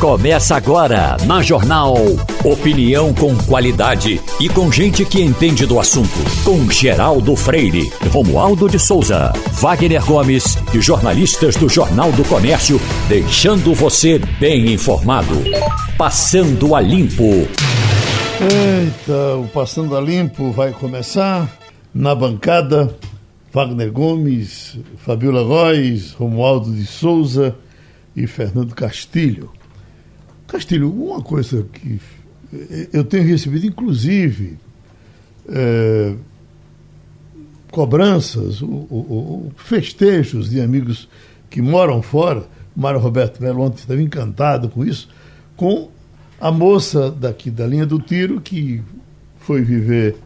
Começa agora na Jornal. Opinião com qualidade e com gente que entende do assunto. Com Geraldo Freire, Romualdo de Souza, Wagner Gomes e jornalistas do Jornal do Comércio, deixando você bem informado. Passando a Limpo. Eita, o Passando a Limpo vai começar na bancada. Wagner Gomes, Fabiola Góes, Romualdo de Souza e Fernando Castilho. Castilho, uma coisa que eu tenho recebido, inclusive, é, cobranças, ou, festejos de amigos que moram fora. O Mário Roberto Melo ontem estava encantado com isso, com a moça daqui da linha do tiro que foi viver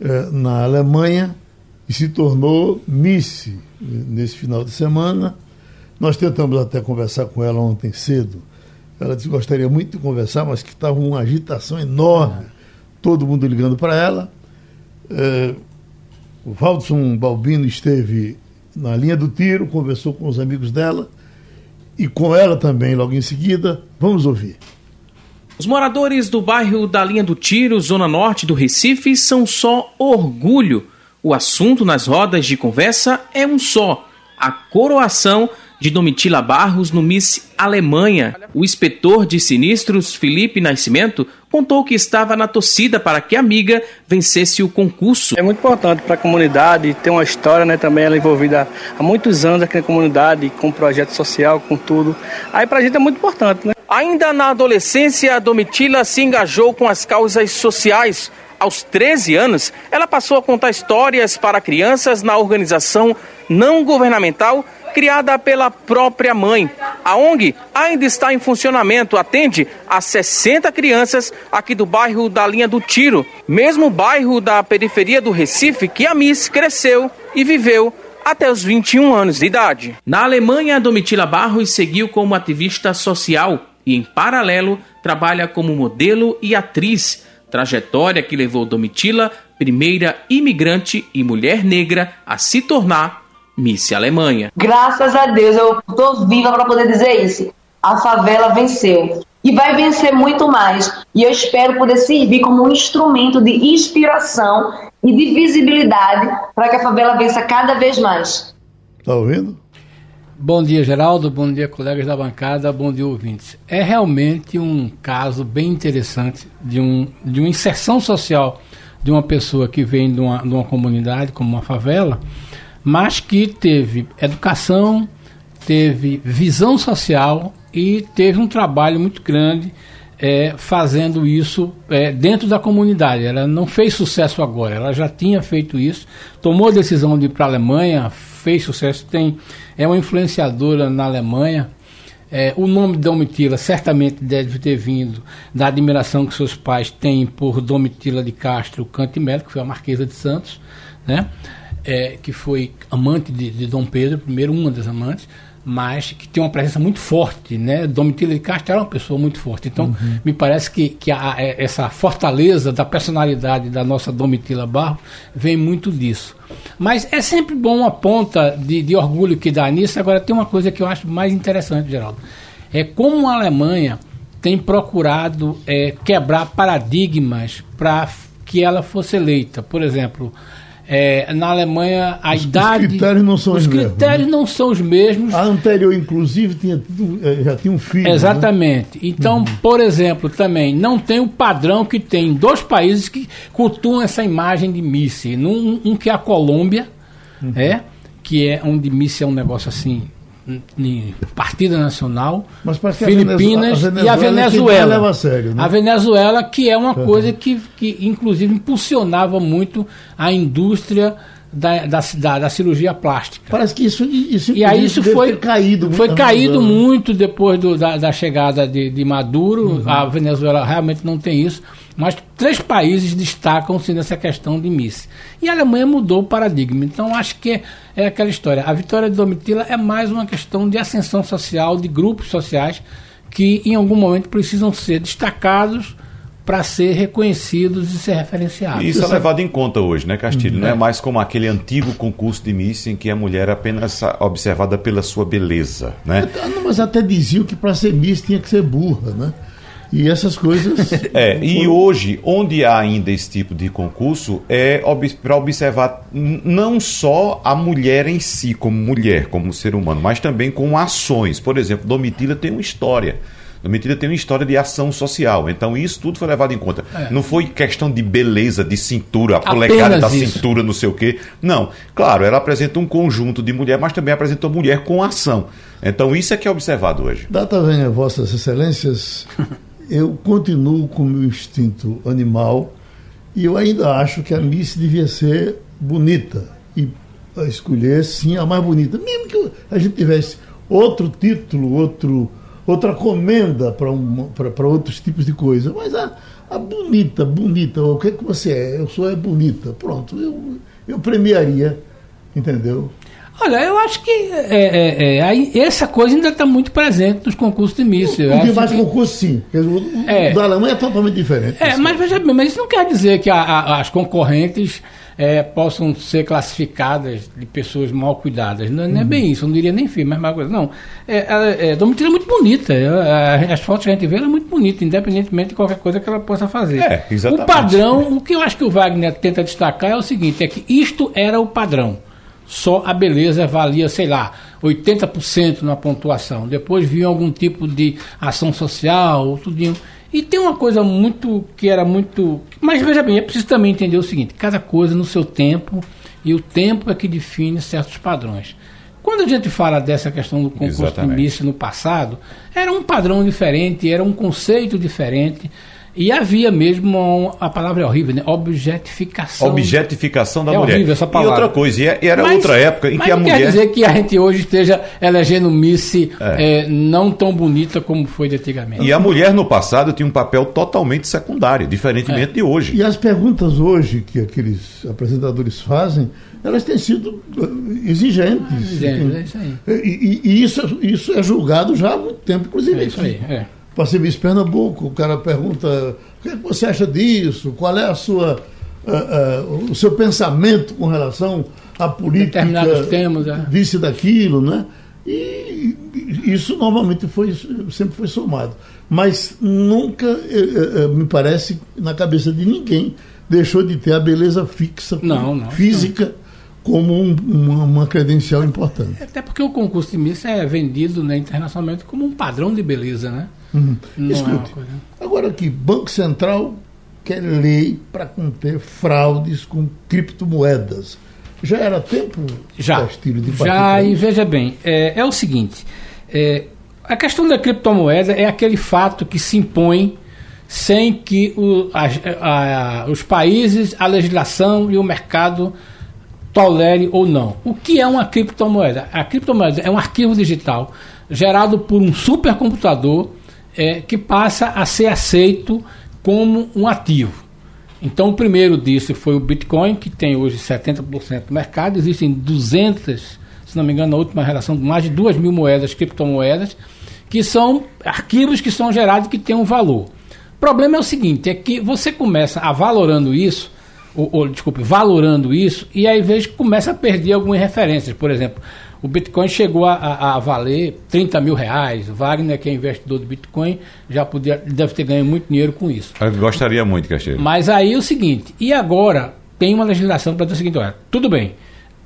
é, na Alemanha e se tornou Miss nesse final de semana. Nós tentamos até conversar com ela ontem cedo ela disse que gostaria muito de conversar, mas que estava uma agitação enorme. Todo mundo ligando para ela. É, o Valdson Balbino esteve na linha do tiro, conversou com os amigos dela e com ela também logo em seguida. Vamos ouvir. Os moradores do bairro da Linha do Tiro, zona norte do Recife, são só orgulho. O assunto nas rodas de conversa é um só: a coroação de Domitila Barros no Miss Alemanha. O inspetor de sinistros, Felipe Nascimento, contou que estava na torcida para que a amiga vencesse o concurso. É muito importante para a comunidade, ter uma história, né, também ela envolvida há muitos anos aqui na comunidade, com projeto social, com tudo. Aí para a gente é muito importante, né? Ainda na adolescência, Domitila se engajou com as causas sociais. Aos 13 anos, ela passou a contar histórias para crianças na organização não governamental criada pela própria mãe. A ONG ainda está em funcionamento, atende a 60 crianças aqui do bairro da Linha do Tiro, mesmo bairro da periferia do Recife que a Miss cresceu e viveu até os 21 anos de idade. Na Alemanha, Domitila Barros seguiu como ativista social e, em paralelo, trabalha como modelo e atriz. Trajetória que levou Domitila, primeira imigrante e mulher negra, a se tornar Miss Alemanha. Graças a Deus, eu tô viva para poder dizer isso. A favela venceu. E vai vencer muito mais. E eu espero poder servir como um instrumento de inspiração e de visibilidade para que a favela vença cada vez mais. Tá ouvindo? Bom dia, Geraldo. Bom dia, colegas da bancada. Bom dia, ouvintes. É realmente um caso bem interessante de, um, de uma inserção social de uma pessoa que vem de uma, de uma comunidade como uma favela mas que teve educação, teve visão social e teve um trabalho muito grande é, fazendo isso é, dentro da comunidade. Ela não fez sucesso agora, ela já tinha feito isso, tomou a decisão de ir para a Alemanha, fez sucesso, tem, é uma influenciadora na Alemanha. É, o nome Domitila certamente deve ter vindo da admiração que seus pais têm por Domitila de Castro Cantimelo, que foi a Marquesa de Santos, né? É, que foi amante de, de, Dom Pedro I, uma das amantes, mas que tem uma presença muito forte, né? Domitila de Castro era uma pessoa muito forte. Então, uhum. me parece que, que a, essa fortaleza da personalidade da nossa Domitila Barro vem muito disso. Mas é sempre bom uma ponta de, de orgulho que dá nisso. Agora, tem uma coisa que eu acho mais interessante, Geraldo. É como a Alemanha tem procurado é, quebrar paradigmas para que ela fosse eleita. Por exemplo, é, na Alemanha, a os, idade. Os critérios não são os, os critérios mesmos. não são os mesmos. A anterior, inclusive, tinha, é, já tinha um filho. né? Exatamente. Né? Então, uhum. por exemplo, também não tem o padrão que tem em dois países que cultuam essa imagem de míssil. Um, um que é a Colômbia, uhum. é, que é onde míssil é um negócio assim Partido Nacional, Filipinas a Venezuela, a e a Venezuela. A, sério, né? a Venezuela, que é uma uhum. coisa que, que, inclusive, impulsionava muito a indústria da, da, da, da cirurgia plástica. Parece que isso, isso e aí isso foi caído, foi caído muito depois do, da, da chegada de, de Maduro. Uhum. A Venezuela realmente não tem isso. Mas três países destacam-se nessa questão de Miss. E a Alemanha mudou o paradigma. Então, acho que é, é aquela história. A vitória de Domitila é mais uma questão de ascensão social, de grupos sociais que, em algum momento, precisam ser destacados para ser reconhecidos e ser referenciados. Isso é levado em conta hoje, né, Castilho? Hum, Não é. é mais como aquele antigo concurso de Miss em que a mulher é apenas observada pela sua beleza, né? Mas até diziam que para ser Miss tinha que ser burra, né? E essas coisas. é, e hoje, onde há ainda esse tipo de concurso, é para observar não só a mulher em si, como mulher, como ser humano, mas também com ações. Por exemplo, Domitila tem uma história. Domitila tem uma história de ação social. Então, isso tudo foi levado em conta. É. Não foi questão de beleza, de cintura, a polegada da isso. cintura, não sei o quê. Não. Claro, ela apresenta um conjunto de mulher, mas também apresenta mulher com ação. Então, isso é que é observado hoje. Data venha, Vossas Excelências. eu continuo com o meu instinto animal e eu ainda acho que a Miss devia ser bonita e escolher sim a mais bonita, mesmo que a gente tivesse outro título, outro, outra comenda para outros tipos de coisa, mas a, a bonita, bonita, o que é que você é? Eu sou é bonita, pronto, eu, eu premiaria, entendeu? Olha, eu acho que é, é, é, essa coisa ainda está muito presente nos concursos de Miss. Tem mais que... concursos, sim. O, é, o da Alemanha é totalmente diferente. É, mas veja bem, mas isso não quer dizer que a, a, as concorrentes é, possam ser classificadas de pessoas mal cuidadas. Não, não é bem isso, eu não diria nem filho, mas mais coisa. Não. É, é, Domitila é muito bonita. as fotos que a gente vê, ela é muito bonita, independentemente de qualquer coisa que ela possa fazer. É, exatamente. O padrão, o que eu acho que o Wagner tenta destacar é o seguinte: é que isto era o padrão só a beleza valia, sei lá, 80% na pontuação. Depois vinha algum tipo de ação social, tudinho. E tem uma coisa muito que era muito. Mas veja bem, é preciso também entender o seguinte: cada coisa no seu tempo, e o tempo é que define certos padrões. Quando a gente fala dessa questão do concurso Exatamente. de Miss no passado, era um padrão diferente, era um conceito diferente. E havia mesmo, a palavra é horrível, né? Objetificação. Objetificação da é mulher. Horrível essa palavra. E outra coisa, e é, era mas, outra época em que a mulher. Quer dizer que a gente hoje esteja elegendo Miss é. É, não tão bonita como foi de antigamente. E a mulher no passado tinha um papel totalmente secundário, diferentemente é. de hoje. E as perguntas hoje que aqueles apresentadores fazem, elas têm sido uh, exigentes. Ah, exigentes, é isso aí. E, e, e, isso, isso é julgado já há muito tempo, inclusive. É isso aí, é para Miss Pernambuco, o cara pergunta o que, é que você acha disso, qual é a sua, uh, uh, o seu pensamento com relação à política, temas, é. disse daquilo, né? E isso normalmente foi, sempre foi somado. Mas nunca, eh, me parece, na cabeça de ninguém, deixou de ter a beleza fixa, não, não, física. Não como um, uma, uma, credencial importante. Até porque o concurso de Miss é vendido né, internacionalmente como um padrão de beleza, né? Uhum. Escute, é agora aqui, Banco Central quer lei para conter fraudes com criptomoedas. Já era tempo, já, Castilho, de Já, e veja bem, é, é o seguinte, é, a questão da criptomoeda é aquele fato que se impõe sem que o, a, a, os países, a legislação e o mercado tolere ou não. O que é uma criptomoeda? A criptomoeda é um arquivo digital gerado por um supercomputador é, que passa a ser aceito como um ativo. Então, o primeiro disso foi o Bitcoin, que tem hoje 70% do mercado. Existem 200, se não me engano, na última relação, mais de 2 mil moedas, criptomoedas, que são arquivos que são gerados que têm um valor. O problema é o seguinte, é que você começa a valorando isso, ou, ou desculpe, valorando isso, e aí vez começa a perder algumas referências. Por exemplo, o Bitcoin chegou a, a, a, valer 30 mil reais. Wagner, que é investidor do Bitcoin, já podia, deve ter ganho muito dinheiro com isso. Eu gostaria muito, Castilho. Mas aí é o seguinte, e agora tem uma legislação para dizer o seguinte, olha, tudo bem,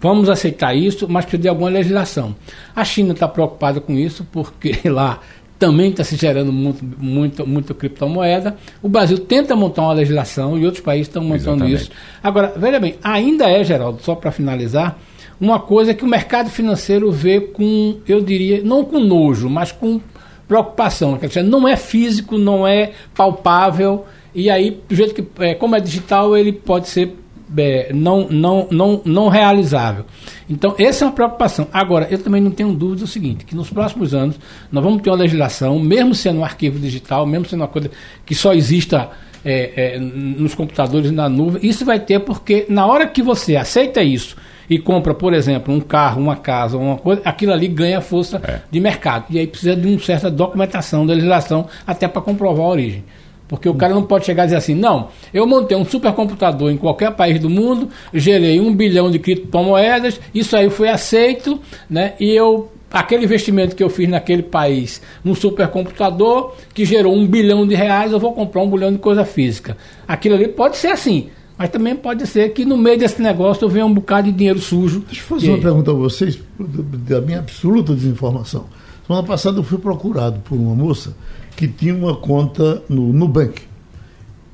vamos aceitar isso, mas precisa de alguma legislação. A China está preocupada com isso, porque lá também está se gerando muito, muito, muito criptomoeda. O Brasil tenta montar uma legislação e outros países estão montando Exatamente. isso. Agora, veja bem, ainda é, Geraldo, só para finalizar, uma coisa que o mercado financeiro vê com, eu diria, não com nojo, mas com preocupação. Quer dizer, não é físico, não é palpável, e aí, do jeito que, é, como é digital, ele pode ser é, não, não, não, não realizável. Então, essa é uma preocupação. Agora, eu também não tenho dúvida do seguinte, que nos próximos anos nós vamos ter uma legislação, mesmo sendo um arquivo digital, mesmo sendo uma coisa que só exista é, é, nos computadores na nuvem, isso vai ter porque na hora que você aceita isso e compra, por exemplo, um carro, uma casa, uma coisa, aquilo ali ganha força é. de mercado. E aí precisa de uma certa documentação da legislação até para comprovar a origem. Porque o cara não pode chegar e dizer assim, não, eu montei um supercomputador em qualquer país do mundo, gerei um bilhão de criptomoedas, isso aí foi aceito, né? E eu aquele investimento que eu fiz naquele país num supercomputador que gerou um bilhão de reais, eu vou comprar um bilhão de coisa física. Aquilo ali pode ser assim, mas também pode ser que no meio desse negócio eu venha um bocado de dinheiro sujo. Deixa eu fazer uma pergunta a vocês, da minha absoluta desinformação. Semana passada eu fui procurado por uma moça que tinha uma conta no Nubank.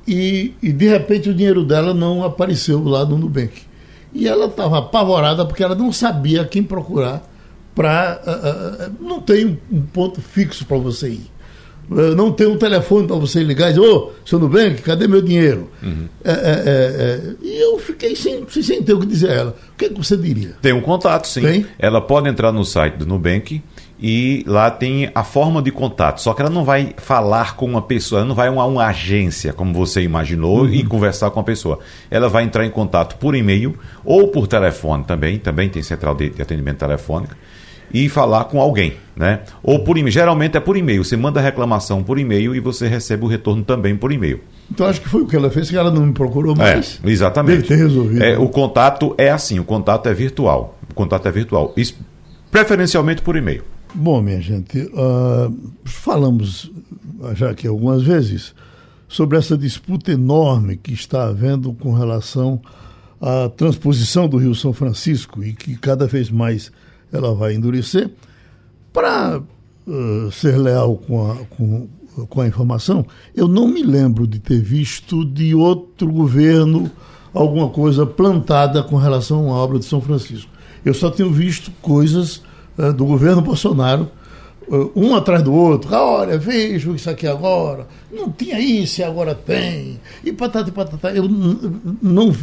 E, e de repente o dinheiro dela não apareceu lá no Nubank. E ela estava apavorada porque ela não sabia quem procurar para. Uh, uh, não tem um ponto fixo para você ir. Não tem um telefone para você ligar e dizer, ô, oh, seu Nubank, cadê meu dinheiro? Uhum. É, é, é, e eu fiquei sem, sem ter o que dizer a ela. O que, que você diria? Tem um contato, sim. Tem? Ela pode entrar no site do Nubank e lá tem a forma de contato. Só que ela não vai falar com uma pessoa, ela não vai a uma, uma agência, como você imaginou, uhum. e conversar com a pessoa. Ela vai entrar em contato por e-mail ou por telefone também, também tem central de, de atendimento telefônico e falar com alguém, né? Ou por e-mail. Geralmente é por e-mail. Você manda a reclamação por e-mail e você recebe o retorno também por e-mail. Então acho que foi o que ela fez, que ela não me procurou mais. É, exatamente. Deve ter resolvido. É, o contato é assim, o contato é virtual. O contato é virtual. Isso, preferencialmente por e-mail. Bom, minha gente, uh, falamos já aqui algumas vezes sobre essa disputa enorme que está havendo com relação à transposição do Rio São Francisco e que cada vez mais ela vai endurecer. Para uh, ser leal com a, com, com a informação, eu não me lembro de ter visto de outro governo alguma coisa plantada com relação à obra de São Francisco. Eu só tenho visto coisas uh, do governo Bolsonaro um atrás do outro. Ah, olha, vejo isso aqui agora. Não tinha isso e agora tem. E patata e patata. Eu não,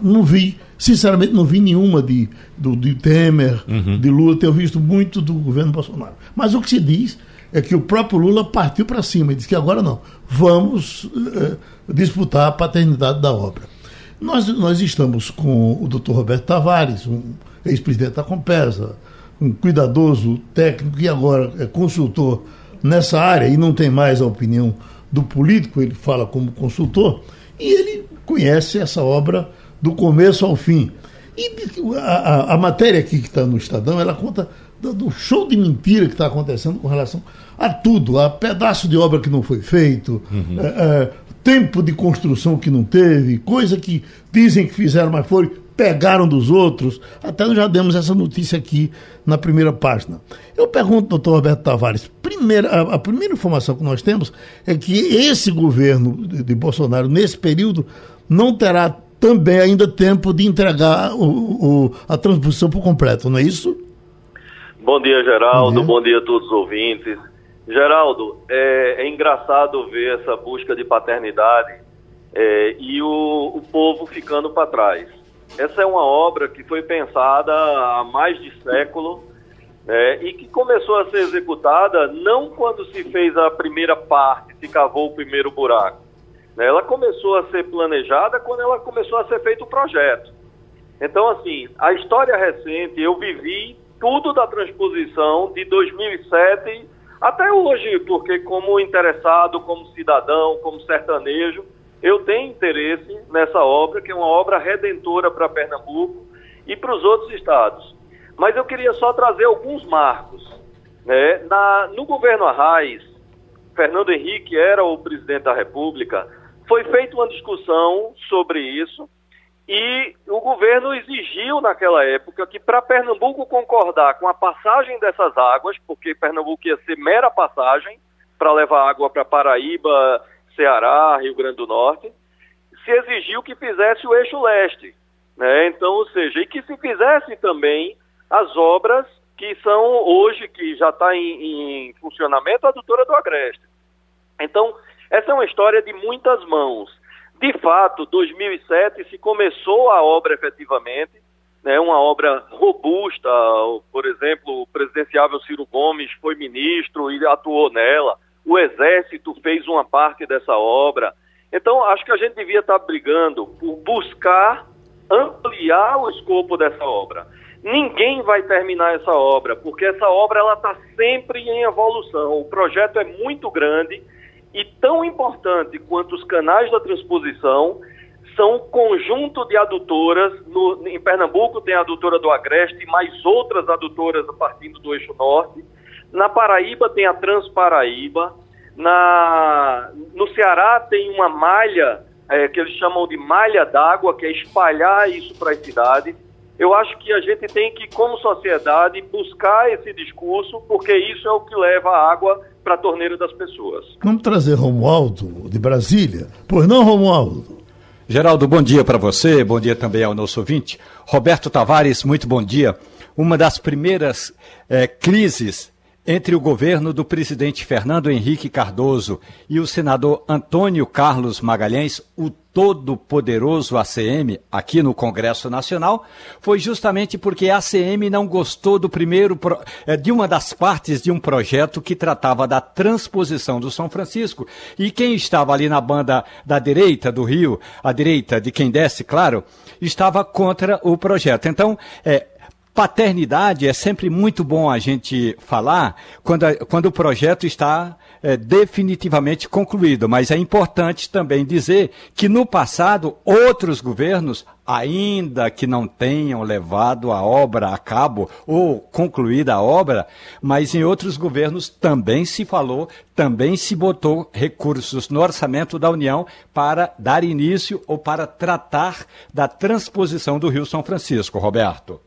não vi, sinceramente, não vi nenhuma de, do, de Temer, uhum. de Lula. Tenho visto muito do governo Bolsonaro. Mas o que se diz é que o próprio Lula partiu para cima e disse que agora não. Vamos eh, disputar a paternidade da obra. Nós, nós estamos com o doutor Roberto Tavares, um ex-presidente da Compesa um cuidadoso técnico e agora é consultor nessa área e não tem mais a opinião do político, ele fala como consultor, e ele conhece essa obra do começo ao fim. E a, a, a matéria aqui que está no Estadão, ela conta do, show de mentira que está acontecendo com relação a tudo, a pedaço de obra que não foi feito, uhum. é, é, tempo de construção que não teve, coisa que dizem que fizeram, mas foi pegaram dos outros. Até nós já demos essa notícia aqui na primeira página. Eu pergunto, doutor Roberto Tavares, primeira, a, a, primeira informação que nós temos é que esse governo de, de, Bolsonaro, nesse período, não terá também ainda tempo de entregar o, o, a transposição por completo, não é isso? Bom dia, Geraldo. Bom dia, Bom dia a todos os ouvintes. Geraldo, é, é engraçado ver essa busca de paternidade é, e o, o povo ficando para trás. Essa é uma obra que foi pensada há mais de século né, e que começou a ser executada não quando se fez a primeira parte, se cavou o primeiro buraco. Né, ela começou a ser planejada quando ela começou a ser feito o projeto. Então, assim, a história recente, eu vivi tudo da transposição de 2007 até hoje, porque como interessado, como cidadão, como sertanejo, eu tenho interesse nessa obra, que é uma obra redentora para Pernambuco e para os outros estados. Mas eu queria só trazer alguns marcos. Né? Na, no governo Arraes, Fernando Henrique era o presidente da República, foi feita uma discussão sobre isso e o governo exigiu naquela época que para Pernambuco concordar com a passagem dessas águas, porque Pernambuco ia ser mera passagem para levar água para Paraíba, Ceará, Rio Grande do Norte, se exigiu que fizesse o eixo leste. Né? Então, ou seja, e que se fizesse também as obras que são hoje, que já está em, em, funcionamento, a adutora do Agreste. Então, essa é uma história de muitas mãos. De fato, 2007 se começou a obra efetivamente, né, uma obra robusta, por exemplo, o presidenciável Ciro Gomes foi ministro e atuou nela o Exército fez uma parte dessa obra. Então, acho que a gente devia estar brigando por buscar ampliar o escopo dessa obra. Ninguém vai terminar essa obra, porque essa obra ela está sempre em evolução. O projeto é muito grande e tão importante quanto os canais da transposição são um conjunto de adutoras. No, em Pernambuco tem a adutora do Agreste, mais outras adutoras partindo do eixo norte. Na Paraíba tem a Transparaíba. Na, no Ceará tem uma malha é, que eles chamam de malha d'água, que é espalhar isso para as cidades. Eu acho que a gente tem que, como sociedade, buscar esse discurso, porque isso é o que leva a água para a torneira das pessoas. Vamos trazer Romualdo de Brasília. Pois não, Romualdo? Geraldo, bom dia para você, bom dia também ao nosso ouvinte. Roberto Tavares, muito bom dia. Uma das primeiras é, crises entre o governo do presidente Fernando Henrique Cardoso e o senador Antônio Carlos Magalhães, o todo-poderoso ACM, aqui no Congresso Nacional, foi justamente porque a ACM não gostou do primeiro eh, de uma das partes de um projeto que tratava da transposição do São Francisco. E quem estava ali na banda da direita do Rio, a direita de quem desce, claro, estava contra o projeto. Então, é, paternidade é sempre muito bom a gente falar quando, quando o projeto está é, definitivamente concluído, mas é importante também dizer que no passado outros governos, ainda que não tenham levado a obra a cabo ou concluída a obra, mas em outros governos também se falou, também se botou recursos no orçamento da União para dar início ou para tratar da transposição do Rio São Francisco, Roberto.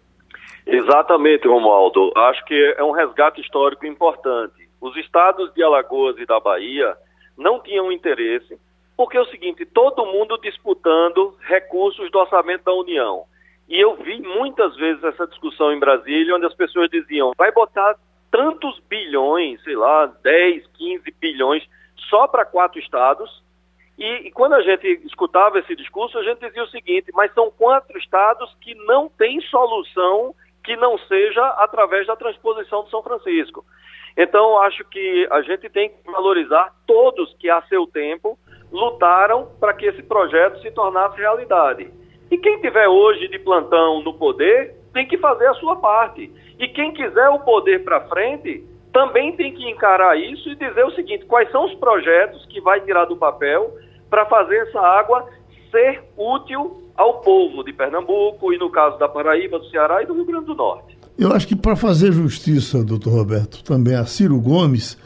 Exatamente, Romualdo. Acho que é um resgate histórico importante. Os estados de Alagoas e da Bahia não tinham interesse, porque é o seguinte, todo mundo disputando recursos do orçamento da União. E eu vi muitas vezes essa discussão em Brasília, onde as pessoas diziam, vai botar tantos bilhões, sei lá, 10, 15 bilhões, só para quatro estados. E, e, quando a gente escutava esse discurso, a gente dizia o seguinte, mas são quatro estados que não têm solução que não seja através da transposição do São Francisco. Então, acho que a gente tem que valorizar todos que, a seu tempo, lutaram para que esse projeto se tornasse realidade. E quem tiver hoje de plantão no poder tem que fazer a sua parte. E quem quiser o poder para frente também tem que encarar isso e dizer o seguinte: quais são os projetos que vai tirar do papel para fazer essa água ser útil ao povo de Pernambuco e, no caso da Paraíba, do Ceará e do Rio Grande do Norte. Eu acho que para fazer justiça, doutor Roberto, também a Ciro Gomes,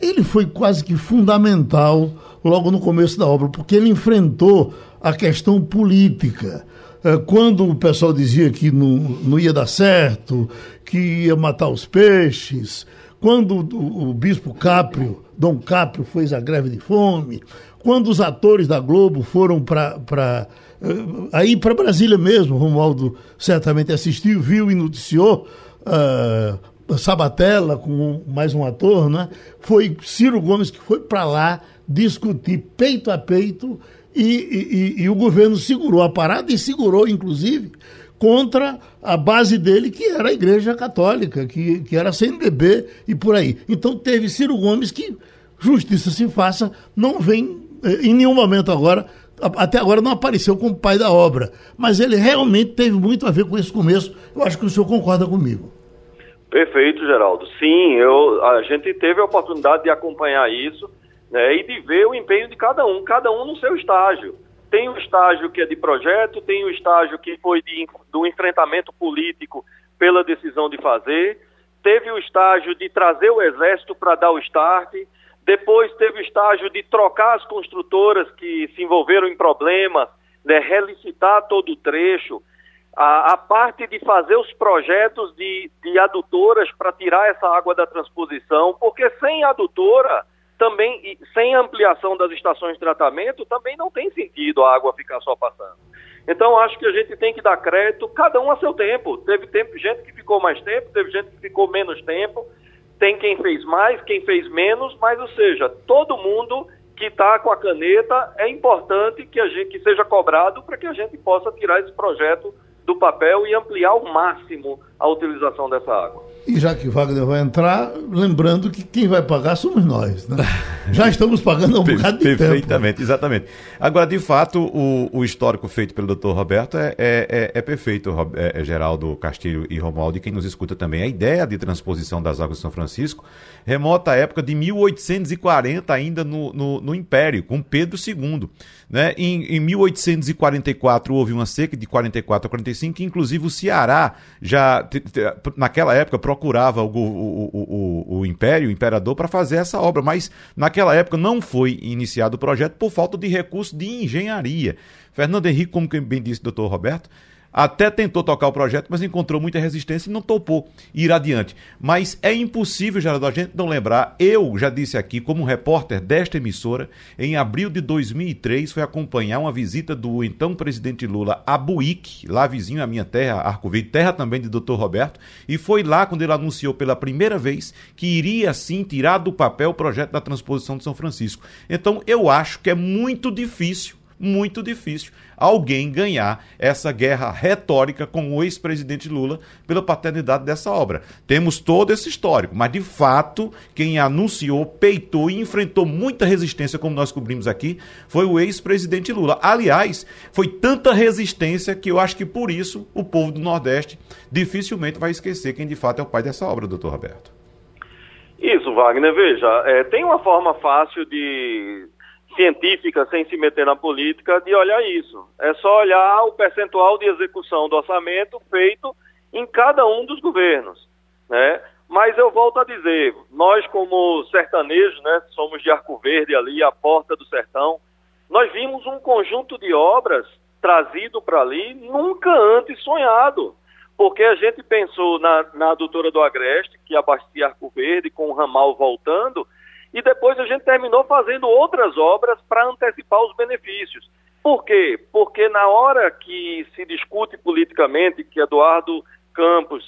ele foi quase que fundamental logo no começo da obra, porque ele enfrentou a questão política. É, quando o pessoal dizia que não, não ia dar certo, que ia matar os peixes, quando o, o bispo Caprio, Dom Caprio, fez a greve de fome, quando os atores da Globo foram para aí para Brasília mesmo, Romualdo certamente assistiu, viu e noticiou. Uh, Sabatella com mais um ator, né? Foi Ciro Gomes que foi para lá discutir peito a peito e, e, e, o governo segurou a parada e segurou, inclusive, contra a base dele, que era a Igreja Católica, que, que era a CNBB e por aí. Então teve Ciro Gomes que, justiça se faça, não vem eh, em nenhum momento agora até agora não apareceu como pai da obra, mas ele realmente teve muito a ver com esse começo. Eu acho que o senhor concorda comigo. Perfeito, Geraldo. Sim, eu, a gente teve a oportunidade de acompanhar isso né, e de ver o empenho de cada um, cada um no seu estágio. Tem o estágio que é de projeto, tem o estágio que foi de, do enfrentamento político pela decisão de fazer, teve o estágio de trazer o exército para dar o start, depois teve o estágio de trocar as construtoras que se envolveram em problemas, né, relicitar todo o trecho. A, a parte de fazer os projetos de, de adutoras para tirar essa água da transposição, porque sem adutora, também sem ampliação das estações de tratamento, também não tem sentido a água ficar só passando. Então acho que a gente tem que dar crédito, cada um a seu tempo. Teve tempo, gente que ficou mais tempo, teve gente que ficou menos tempo tem quem fez mais, quem fez menos, mas ou seja, todo mundo que está com a caneta é importante que a gente que seja cobrado para que a gente possa tirar esse projeto do papel e ampliar ao máximo a utilização dessa água. E já que Wagner vai entrar, lembrando que quem vai pagar somos nós. Né? Já estamos pagando há um bocado de Perfeitamente, tempo. Perfeitamente, exatamente. Agora, de fato, o, o histórico feito pelo doutor Roberto é, é, é, é perfeito, é, é, Geraldo Castilho e Romualdo, e quem nos escuta também. A ideia de transposição das águas de São Francisco remota época de 1840, ainda no, no, no Império, com Pedro II. Né? Em, em 1844 houve uma seca de 44 a 45, que inclusive o Ceará já, naquela época, procurava o, o, o, o Império, o Imperador, para fazer essa obra, mas naquela época não foi iniciado o projeto por falta de recursos de engenharia. Fernando Henrique, como bem disse o doutor Roberto, até tentou tocar o projeto, mas encontrou muita resistência e não topou ir adiante. Mas é impossível, Geraldo, a gente não lembrar. Eu já disse aqui, como repórter desta emissora, em abril de 2003, foi acompanhar uma visita do então presidente Lula a Buíque, lá vizinho à minha terra, Arco Verde, terra também de Dr. Roberto, e foi lá quando ele anunciou pela primeira vez que iria sim tirar do papel o projeto da transposição de São Francisco. Então, eu acho que é muito difícil muito difícil alguém ganhar essa guerra retórica com o ex-presidente Lula pela paternidade dessa obra. Temos todo esse histórico, mas de fato, quem anunciou, peitou e enfrentou muita resistência, como nós cobrimos aqui, foi o ex-presidente Lula. Aliás, foi tanta resistência que eu acho que por isso o povo do Nordeste dificilmente vai esquecer quem de fato é o pai dessa obra, doutor Roberto. Isso, Wagner, veja, é, tem uma forma fácil de científica, sem se meter na política, de olhar isso. É só olhar o percentual de execução do orçamento feito em cada um dos governos, né? Mas eu volto a dizer, nós como sertanejos, né, somos de Arco Verde ali, a porta do sertão, nós vimos um conjunto de obras trazido para ali nunca antes sonhado, porque a gente pensou na, na adutora do Agreste, que abastecia Arco Verde, com o ramal voltando, e depois a gente terminou fazendo outras obras para antecipar os benefícios. Por quê? Porque na hora que se discute politicamente que Eduardo Campos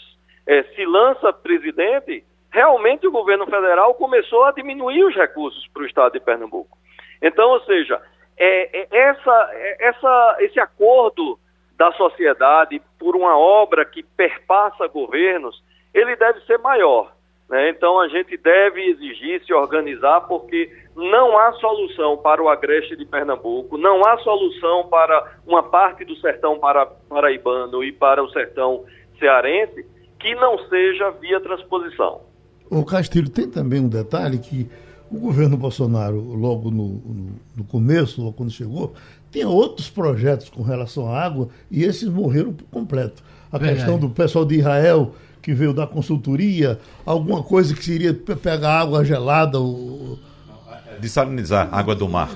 é, se lança presidente, realmente o governo federal começou a diminuir os recursos para o estado de Pernambuco. Então, ou seja, é, é essa, é, essa, esse acordo da sociedade por uma obra que perpassa governos, ele deve ser maior. Né? Então a gente deve exigir, se organizar, porque não há solução para o agreste de Pernambuco, não há solução para uma parte do sertão para, paraibano e para o sertão cearense que não seja via transposição. O Castilho tem também um detalhe que o governo Bolsonaro, logo no, no, no começo, logo quando chegou, tinha outros projetos com relação à água e esses morreram por completo. A Verdade. questão do pessoal de Israel que veio da consultoria, alguma coisa que seria pegar água gelada. O... Desalinizar água do mar.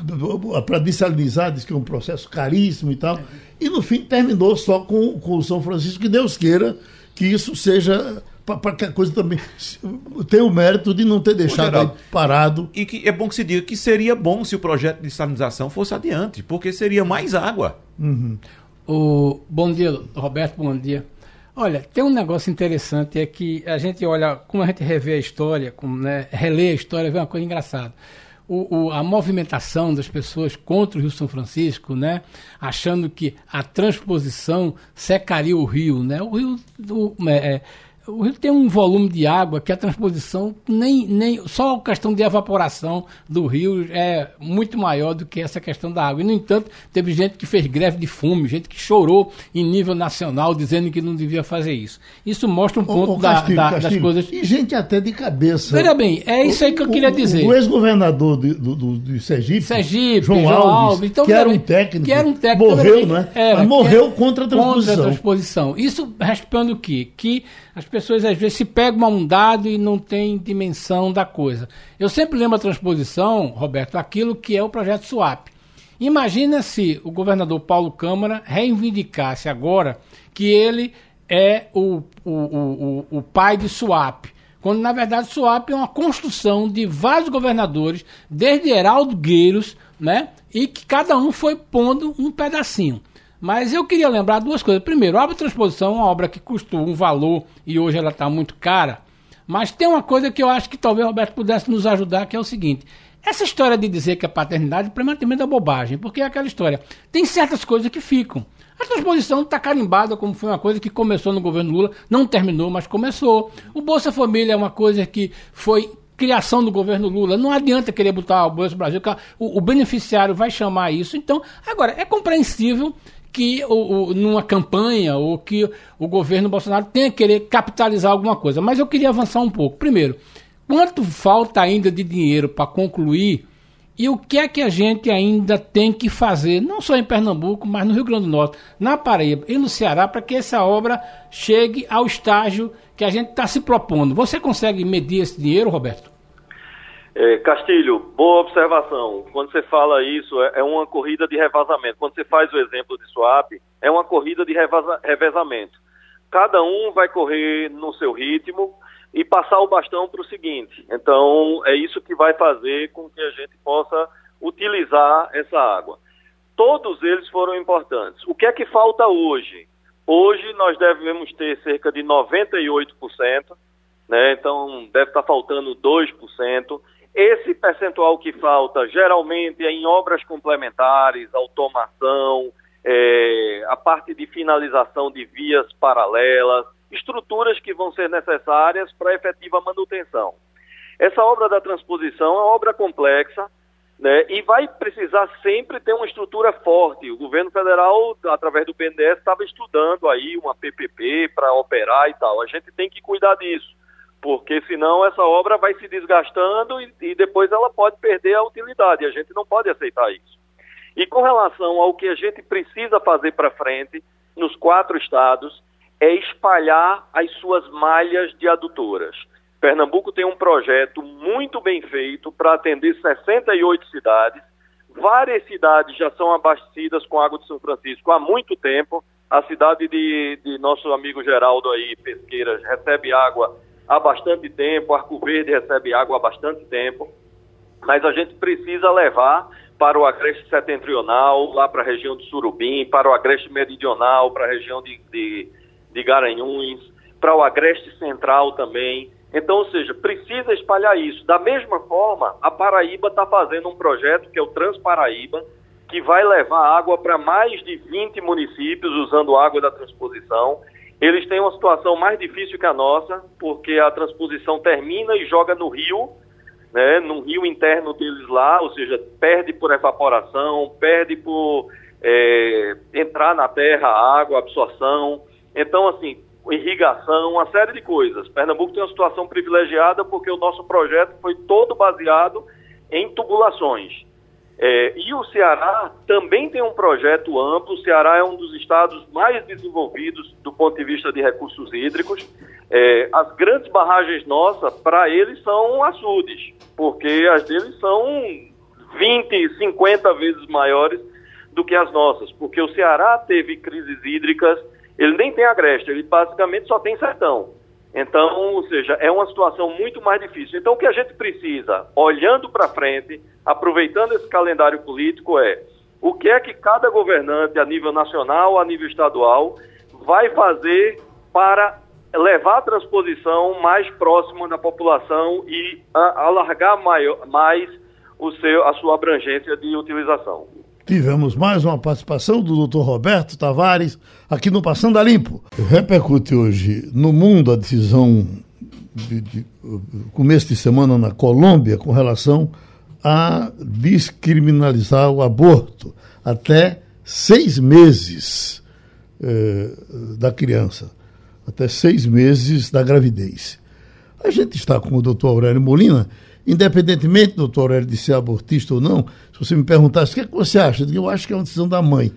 Para desalinizar, diz que é um processo caríssimo e tal. E no fim terminou só com, com o São Francisco, que Deus queira que isso seja para que a coisa também tenha o mérito de não ter deixado parado. E que é bom que se diga que seria bom se o projeto de salinização fosse adiante, porque seria mais água. Uhum. O, bom dia, Roberto, bom dia. Olha, tem um negócio interessante, é que a gente olha, como a gente revê a história, como, né, relê a história, vê uma coisa engraçada. O, o, a movimentação das pessoas contra o Rio São Francisco, né, achando que a transposição secaria o rio. Né? O rio o, é, o rio tem um volume de água que a transposição nem, nem só a questão de evaporação do rio é muito maior do que essa questão da água. E, no entanto, teve gente que fez greve de fome, gente que chorou em nível nacional dizendo que não devia fazer isso. Isso mostra um ponto ô, ô, Castilho, da, da, Castilho, das coisas. E gente até de cabeça. Veja bem, é isso aí que eu queria dizer. O, ex-governador de, do, do, Sergipe, Sergipe João, João Alves, Alves então, que, era um técnico, que era um técnico, morreu, não é? Era, morreu contra a transposição. Contra a transposição. Isso responde o quê? Que as pessoas às vezes se pegam um dado e não tem dimensão da coisa. Eu sempre lembro a transposição, Roberto, aquilo que é o projeto SWAP. Imagina se o governador Paulo Câmara reivindicasse agora que ele é o, o, o, o, pai de SWAP. Quando, na verdade, SWAP é uma construção de vários governadores, desde Heraldo Gueiros, né? E que cada um foi pondo um pedacinho. Mas eu queria lembrar duas coisas. Primeiro, a obra transposição é uma obra que custou um valor e hoje ela está muito cara. Mas tem uma coisa que eu acho que talvez o Roberto pudesse nos ajudar, que é o seguinte. Essa história de dizer que a paternidade primeiramente é bobagem, porque é aquela história. Tem certas coisas que ficam. A transposição está carimbada como foi uma coisa que começou no governo Lula, não terminou, mas começou. O Bolsa Família é uma coisa que foi criação do governo Lula. Não adianta querer botar o Bolsa Brasil, o, o beneficiário vai chamar isso. Então, agora, é compreensível que o, o, numa campanha ou que o governo Bolsonaro tenha que querer capitalizar alguma coisa. Mas eu queria avançar um pouco. Primeiro, Quanto falta ainda de dinheiro para concluir e o que é que a gente ainda tem que fazer, não só em Pernambuco, mas no Rio Grande do Norte, na Paraíba e no Ceará, para que essa obra chegue ao estágio que a gente está se propondo? Você consegue medir esse dinheiro, Roberto? É, Castilho, boa observação. Quando você fala isso, é, é, uma corrida de revezamento. Quando você faz o exemplo de swap, é uma corrida de revezamento. Cada um vai correr no seu ritmo, e passar o bastão para o seguinte. Então, é isso que vai fazer com que a gente possa utilizar essa água. Todos eles foram importantes. O que é que falta hoje? Hoje nós devemos ter cerca de 98%, né? então deve estar faltando 2%. Esse percentual que falta geralmente é em obras complementares, automação, é, a parte de finalização de vias paralelas, estruturas que vão ser necessárias para efetiva manutenção. Essa obra da transposição é uma obra complexa né, e vai precisar sempre ter uma estrutura forte. O governo federal, através do BNDES, estava estudando aí uma PPP para operar e tal. A gente tem que cuidar disso, porque senão essa obra vai se desgastando e, e depois ela pode perder a utilidade. A gente não pode aceitar isso. E com relação ao que a gente precisa fazer para frente, nos quatro estados, é espalhar as suas malhas de adutoras. Pernambuco tem um projeto muito bem feito para atender 68 cidades. Várias cidades já são abastecidas com água de São Francisco há muito tempo. A cidade de, de nosso amigo Geraldo aí, Pesqueiras, recebe água há bastante tempo. Arco Verde recebe água há bastante tempo. Mas a gente precisa levar para o agreste setentrional, lá para a região de Surubim, para o agreste meridional, para a região de, de de Garanhuns, para o Agreste Central também. Então, ou seja, precisa espalhar isso. Da mesma forma, a Paraíba está fazendo um projeto que é o Transparaíba, que vai levar água para mais de 20 municípios usando água da transposição. Eles têm uma situação mais difícil que a nossa, porque a transposição termina e joga no rio, né, no rio interno deles lá, ou seja, perde por evaporação, perde por é, entrar na terra água, absorção. Então, assim, irrigação, uma série de coisas. Pernambuco tem uma situação privilegiada porque o nosso projeto foi todo baseado em tubulações. É, e o Ceará também tem um projeto amplo. O Ceará é um dos estados mais desenvolvidos do ponto de vista de recursos hídricos. É, as grandes barragens nossas, para eles, são açudes, porque as deles são 20, 50 vezes maiores do que as nossas, porque o Ceará teve crises hídricas ele nem tem agreste, ele basicamente só tem sertão. Então, ou seja, é uma situação muito mais difícil. Então, o que a gente precisa, olhando para frente, aproveitando esse calendário político, é o que é que cada governante, a nível nacional, a nível estadual, vai fazer para levar a transposição mais próxima da população e alargar maior, mais o seu, a sua abrangência de utilização. Tivemos mais uma participação do Dr. Roberto Tavares aqui no Passando a Limpo. Repercute hoje no mundo a decisão de, de, começo de semana na Colômbia com relação a descriminalizar o aborto até seis meses eh, da criança, até seis meses da gravidez. A gente está com o doutor Aurélio Molina, independentemente, doutor Aurélio, de ser abortista ou não, se você me perguntasse o que, é que você acha, eu acho que é uma decisão da mãe.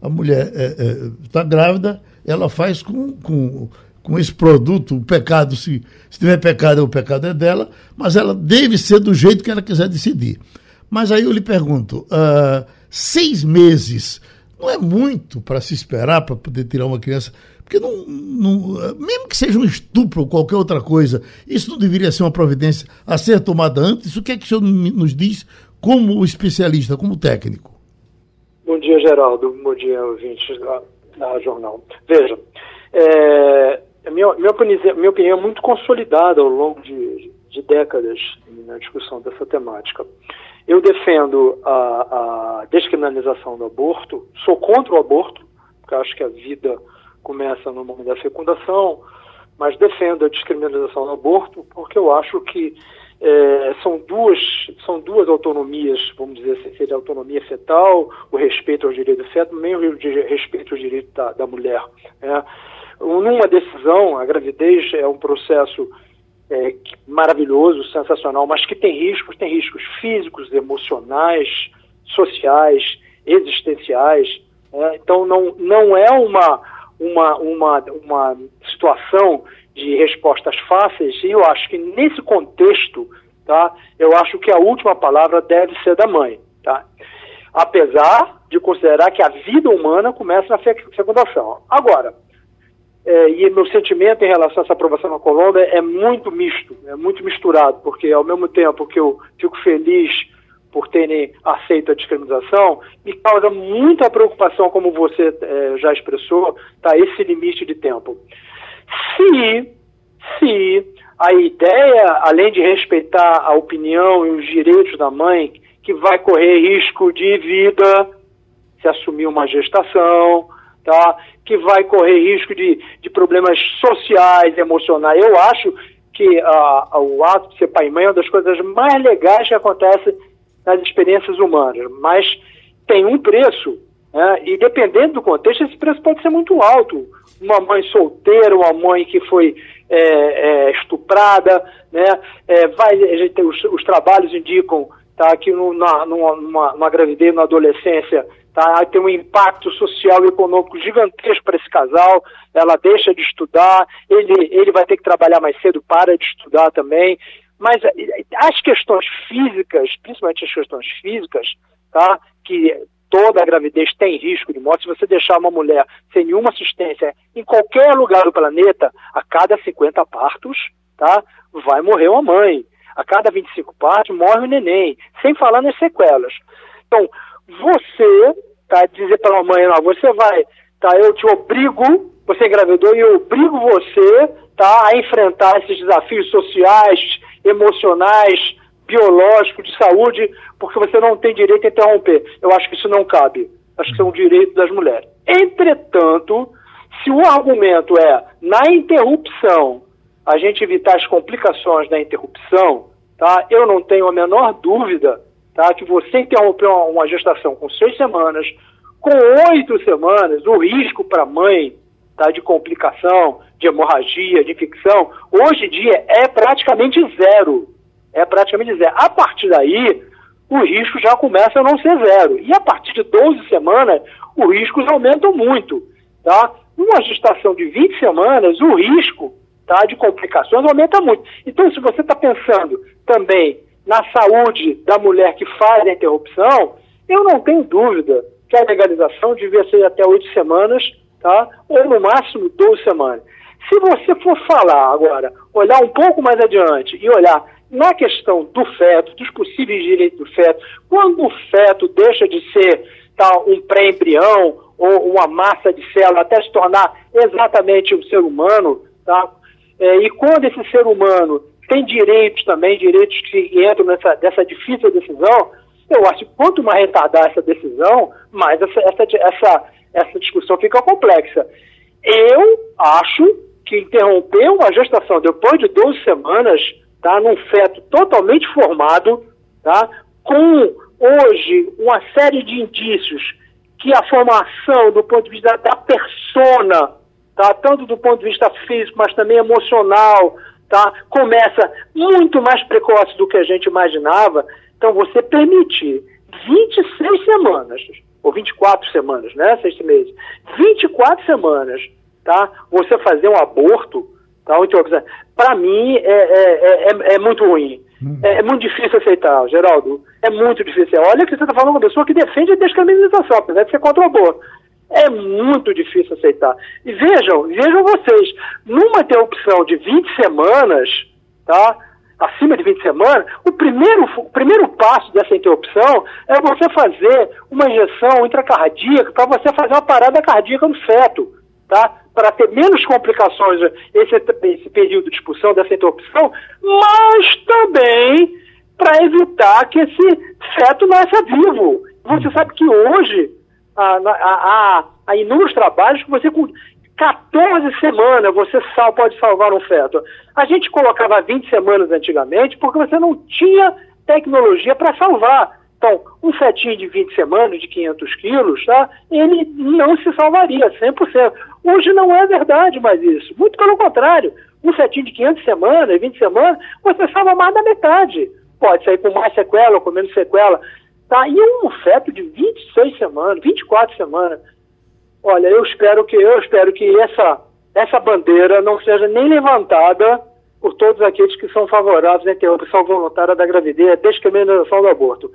A mulher está é, é, tá grávida, ela faz com, com, com esse produto, o pecado, se, se tiver pecado, o pecado é dela, mas ela deve ser do jeito que ela quiser decidir. Mas aí eu lhe pergunto, uh, seis meses não é muito para se esperar para poder tirar uma criança porque não, não, mesmo que seja um estupro ou qualquer outra coisa, isso não deveria ser uma providência a ser tomada antes? O que é que o senhor nos diz como especialista, como técnico? Bom dia, Geraldo. Bom dia, ouvintes da, da jornal. Veja, é, minha, minha, opinião, minha opinião é muito consolidada ao longo de, de décadas na discussão dessa temática. Eu defendo a, a descriminalização do aborto, sou contra o aborto, porque acho que a vida começa no momento da fecundação, mas defendo a descriminalização do aborto porque eu acho que é, são, duas, são duas autonomias, vamos dizer assim, a autonomia fetal, o respeito ao direito do feto, também o respeito ao direito da, da mulher. Né? Numa decisão, a gravidez é um processo é, maravilhoso, sensacional, mas que tem riscos, tem riscos físicos, emocionais, sociais, existenciais. É, então não, não é uma, uma, uma, uma situação de respostas fáceis, e eu acho que nesse contexto, tá, eu acho que a última palavra deve ser da mãe. Tá? Apesar de considerar que a vida humana começa na fecundação. Agora, é, e meu sentimento em relação a essa aprovação na Colômbia é muito misto, é muito misturado, porque ao mesmo tempo que eu fico feliz por terem aceito a discriminação, me causa muita preocupação, como você é, já expressou, tá, esse limite de tempo. Se, se a ideia, além de respeitar a opinião e os direitos da mãe, que vai correr risco de vida se assumir uma gestação, tá? que vai correr risco de, de problemas sociais, emocionais. Eu acho que uh, o ato de ser pai e mãe é uma das coisas mais legais que acontece nas experiências humanas, mas tem um preço, né? e dependendo do contexto, esse preço pode ser muito alto. Uma mãe solteira, uma mãe que foi é, é, estuprada, né? É, vai, os, os, trabalhos indicam tá, que no, na, numa, numa, numa gravidez, na adolescência, tá? tem um impacto social e econômico gigantesco para esse casal, ela deixa de estudar, ele, ele vai ter que trabalhar mais cedo, para de estudar também, mas eh, as questões físicas, principalmente as questões físicas, tá? que toda a gravidez tem risco de morte, se você deixar uma mulher sem nenhuma assistência em qualquer lugar do planeta, a cada 50 partos, tá? vai morrer uma mãe. A cada 25 partos morre o neném, sem falar nas sequelas. Então, você tá dizer para a mãe, não, você vai, tá, eu te obrigo, você engravidou e eu obrigo você, tá, a enfrentar esses desafios sociais, emocionais, biológicos, de saúde, porque você não tem direito a interromper. Eu acho que isso não cabe. Acho que é um direito das mulheres. Entretanto, se o argumento é na interrupção a gente evitar as complicações da interrupção, tá? Eu não tenho a menor dúvida tá? que você interrompeu uma, uma gestação com seis semanas, com oito semanas, o risco para a mãe tá, de complicação, de hemorragia, de infecção, hoje em dia é praticamente zero. É praticamente zero. A partir daí, o risco já começa a não ser zero. E a partir de 12 semanas, os riscos aumentam muito. Tá? Numa gestação de 20 semanas, o risco tá, de complicações aumenta muito. Então, se você está pensando também na saúde da mulher que faz a interrupção, eu não tenho dúvida que a legalização devia ser até oito semanas, tá? ou no máximo 12 semanas. Se você for falar agora, olhar um pouco mais adiante e olhar na questão do feto, dos possíveis direitos do feto, quando o feto deixa de ser tá, um pré-embrião ou uma massa de célula até se tornar exatamente um ser humano, tá? É, e quando esse ser humano tem direitos também, direitos que entram nessa dessa difícil decisão. Eu acho que quanto mais retardar essa decisão, mais essa, essa, essa, essa discussão fica complexa. Eu acho que interromper uma gestação depois de 12 semanas, tá, num feto totalmente formado, tá, com hoje uma série de indícios que a formação do ponto de vista da persona, tá, tanto do ponto de vista físico, mas também emocional, tá? começa muito mais precoce do que a gente imaginava. Então, você permitir 26 semanas, ou 24 semanas, né? Seis meses. 24 semanas, tá? Você fazer um aborto, tá? Então, para mim, é, é, é, é, muito ruim. É, é, muito difícil aceitar, Geraldo. É muito difícil. Olha que você está falando com uma pessoa que defende a descriminalização, apesar de ser contra o aborto é muito difícil aceitar. E vejam, vejam vocês, numa interrupção de 20 semanas, tá? Acima de 20 semanas, o primeiro, o primeiro passo dessa interrupção é você fazer uma injeção intracardíaca para você fazer uma parada cardíaca no feto, tá? Para ter menos complicações esse, esse período de expulsão dessa interrupção, mas também para evitar que esse feto nasça vivo. Você sabe que hoje a, a, inúmeros trabalhos que você com 14 semanas você sal, pode salvar um feto. A gente colocava 20 semanas antigamente porque você não tinha tecnologia para salvar. Então, um fetinho de 20 semanas, de 500 quilos, tá? ele não se salvaria 100%. Hoje não é verdade mais isso. Muito pelo contrário. Um fetinho de 500 semanas, 20 semanas, você salva mais da metade. Pode sair com mais sequela com menos sequela. Tá? E um feto de 26 semanas, 24 semanas. Olha, eu espero que eu espero que essa essa bandeira não seja nem levantada por todos aqueles que são favoráveis à interrupção voluntária da gravidez, a descriminalização do aborto.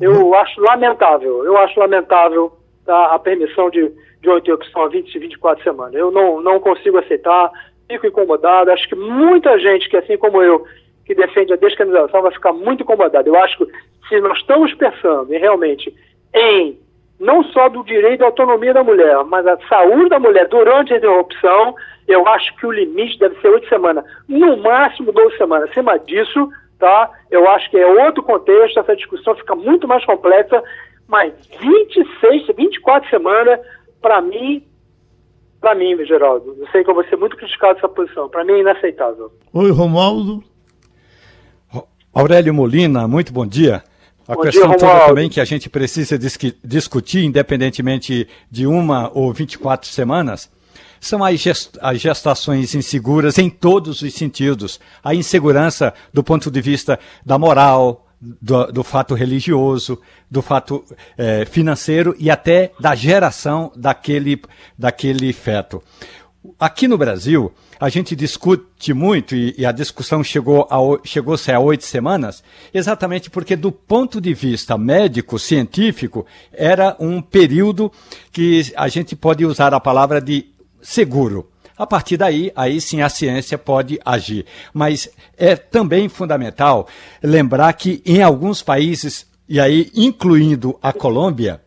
Eu acho lamentável, eu acho lamentável tá, a permissão de, de uma interrupção a 20 e 24 semanas. Eu não, não consigo aceitar, fico incomodado, acho que muita gente que, assim como eu, que defende a descriminalização vai ficar muito incomodada. Eu acho que se nós estamos pensando em, realmente em não só do direito à autonomia da mulher, mas a saúde da mulher durante a interrupção, eu acho que o limite deve ser oito semanas, no máximo 12 semanas. Acima disso, tá? Eu acho que é outro contexto, essa discussão fica muito mais complexa, mas 26, 24 semanas, para mim, para mim, Geraldo, eu sei que eu vou ser muito criticado nessa posição, para mim é inaceitável. Oi, Romualdo. Aurélio Molina, muito bom dia. A bom questão dia, toda também que a gente precisa discutir, independentemente de uma ou 24 semanas, são as, gest as gestações inseguras em todos os sentidos. A insegurança do ponto de vista da moral, do, do fato religioso, do fato eh, financeiro e até da geração daquele, daquele feto. Aqui no Brasil, a gente discute muito, e, e a discussão chegou a, chegou-se a oito semanas, exatamente porque, do ponto de vista médico, científico, era um período que a gente pode usar a palavra de seguro. A partir daí, aí sim a ciência pode agir. Mas é também fundamental lembrar que em alguns países, e aí incluindo a Colômbia,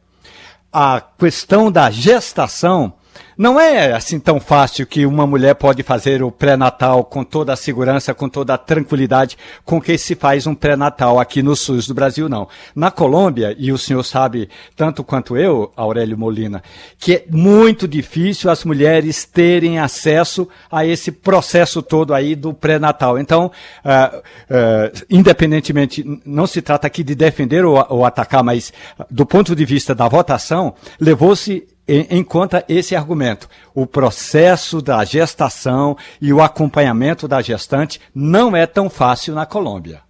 a questão da gestação não é assim tão fácil que uma mulher pode fazer o pré-natal com toda a segurança, com toda a tranquilidade com que se faz um pré-natal aqui no SUS do Brasil, não. Na Colômbia, e o senhor sabe tanto quanto eu, Aurélio Molina, que é muito difícil as mulheres terem acesso a esse processo todo aí do pré-natal. Então, uh, uh, independentemente, não se trata aqui de defender ou, ou atacar, mas do ponto de vista da votação, levou-se em, em conta esse argumento. O processo da gestação e o acompanhamento da gestante não é tão fácil na Colômbia.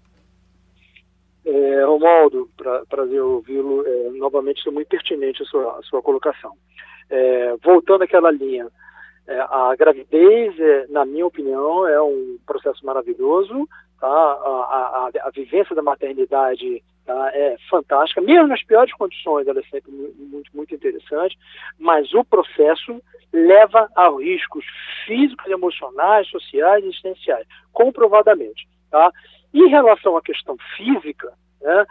É, Romaldo, pra, prazer ouvi-lo. É, novamente, é muito pertinente a sua, a sua colocação. É, voltando àquela linha, é, a gravidez, é, na minha opinião, é um processo maravilhoso. Tá? A, a, a, vivência da maternidade tá? é fantástica, mesmo nas piores condições, ela é sempre muito, muito interessante, mas o processo leva a riscos físicos, emocionais, sociais e existenciais, comprovadamente. Tá? Em relação à questão física, né,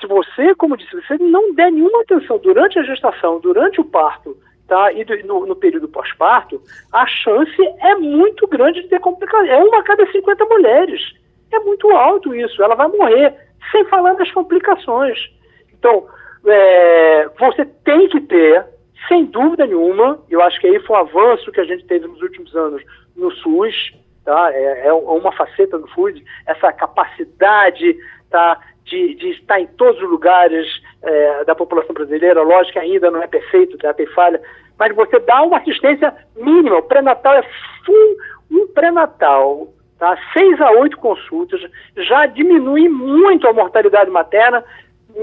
se você, como disse, você não der nenhuma atenção durante a gestação, durante o parto, tá, e do, no, no, período pós-parto, a chance é muito grande de ter complicações. É uma a cada 50 mulheres. É muito alto isso. Ela vai morrer, sem falar das complicações. Então, é, você tem que ter, sem dúvida nenhuma, eu acho que aí foi um avanço que a gente teve nos últimos anos no SUS, tá? é, é uma faceta do SUS, essa capacidade tá, de, de estar em todos os lugares é, da população brasileira. Lógico que ainda não é perfeito, já tem falha, mas você dá uma assistência mínima. O pré-natal é full, um pré-natal tá? seis a oito consultas, já diminui muito a mortalidade materna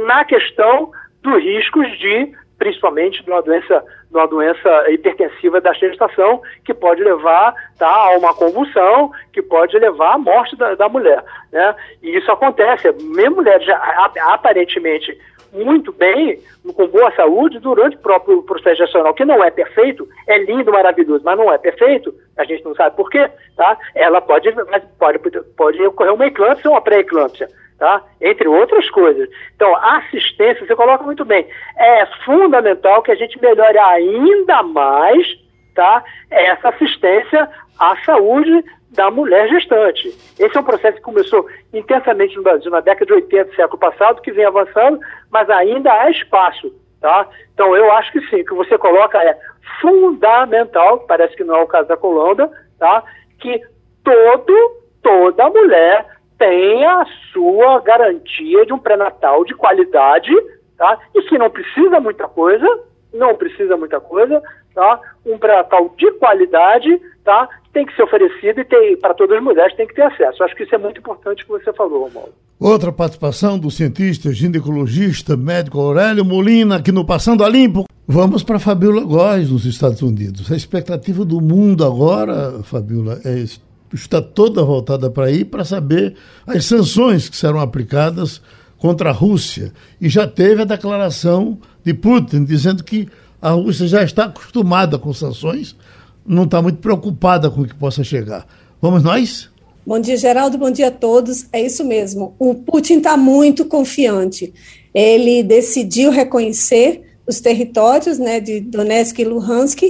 na questão dos riscos de, principalmente, de uma doença, de uma doença hipertensiva da gestação, que pode levar tá, a uma convulsão, que pode levar à morte da, da mulher. Né? E isso acontece, mesmo mulheres aparentemente muito bem, com boa saúde, durante o próprio processo gestacional, que não é perfeito, é lindo, maravilhoso, mas não é perfeito, a gente não sabe por quê, tá? Ela pode, pode, pode ocorrer uma eclâmpsia ou uma pré-eclâmpsia, tá? Entre outras coisas. Então, a assistência, você coloca muito bem, é fundamental que a gente melhore ainda mais, tá? Essa assistência à saúde da mulher gestante. Esse é um processo que começou intensamente no Brasil na década de 80 do século passado, que vem avançando, mas ainda há espaço. Tá? Então, eu acho que sim, o que você coloca é fundamental, parece que não é o caso da Colômbia, tá? que todo, toda mulher tenha a sua garantia de um pré-natal de qualidade, tá? e que não precisa muita coisa, não precisa muita coisa, tá? um pré-natal de qualidade, tá? tem que ser oferecido e para todas as mulheres tem que ter acesso. Acho que isso é muito importante que você falou, Romualdo. Outra participação do cientista, ginecologista, médico Aurélio Molina, aqui no Passando a Limpo. Vamos para Fabiola Góes, nos Estados Unidos. A expectativa do mundo agora, Fabiola, é, está toda voltada para aí para saber as sanções que serão aplicadas contra a Rússia. E já teve a declaração de Putin dizendo que a Rússia já está acostumada com sanções, não está muito preocupada com o que possa chegar. Vamos nós? Bom dia, Geraldo. Bom dia a todos. É isso mesmo. O Putin está muito confiante. Ele decidiu reconhecer os territórios né, de Donetsk e Luhansk,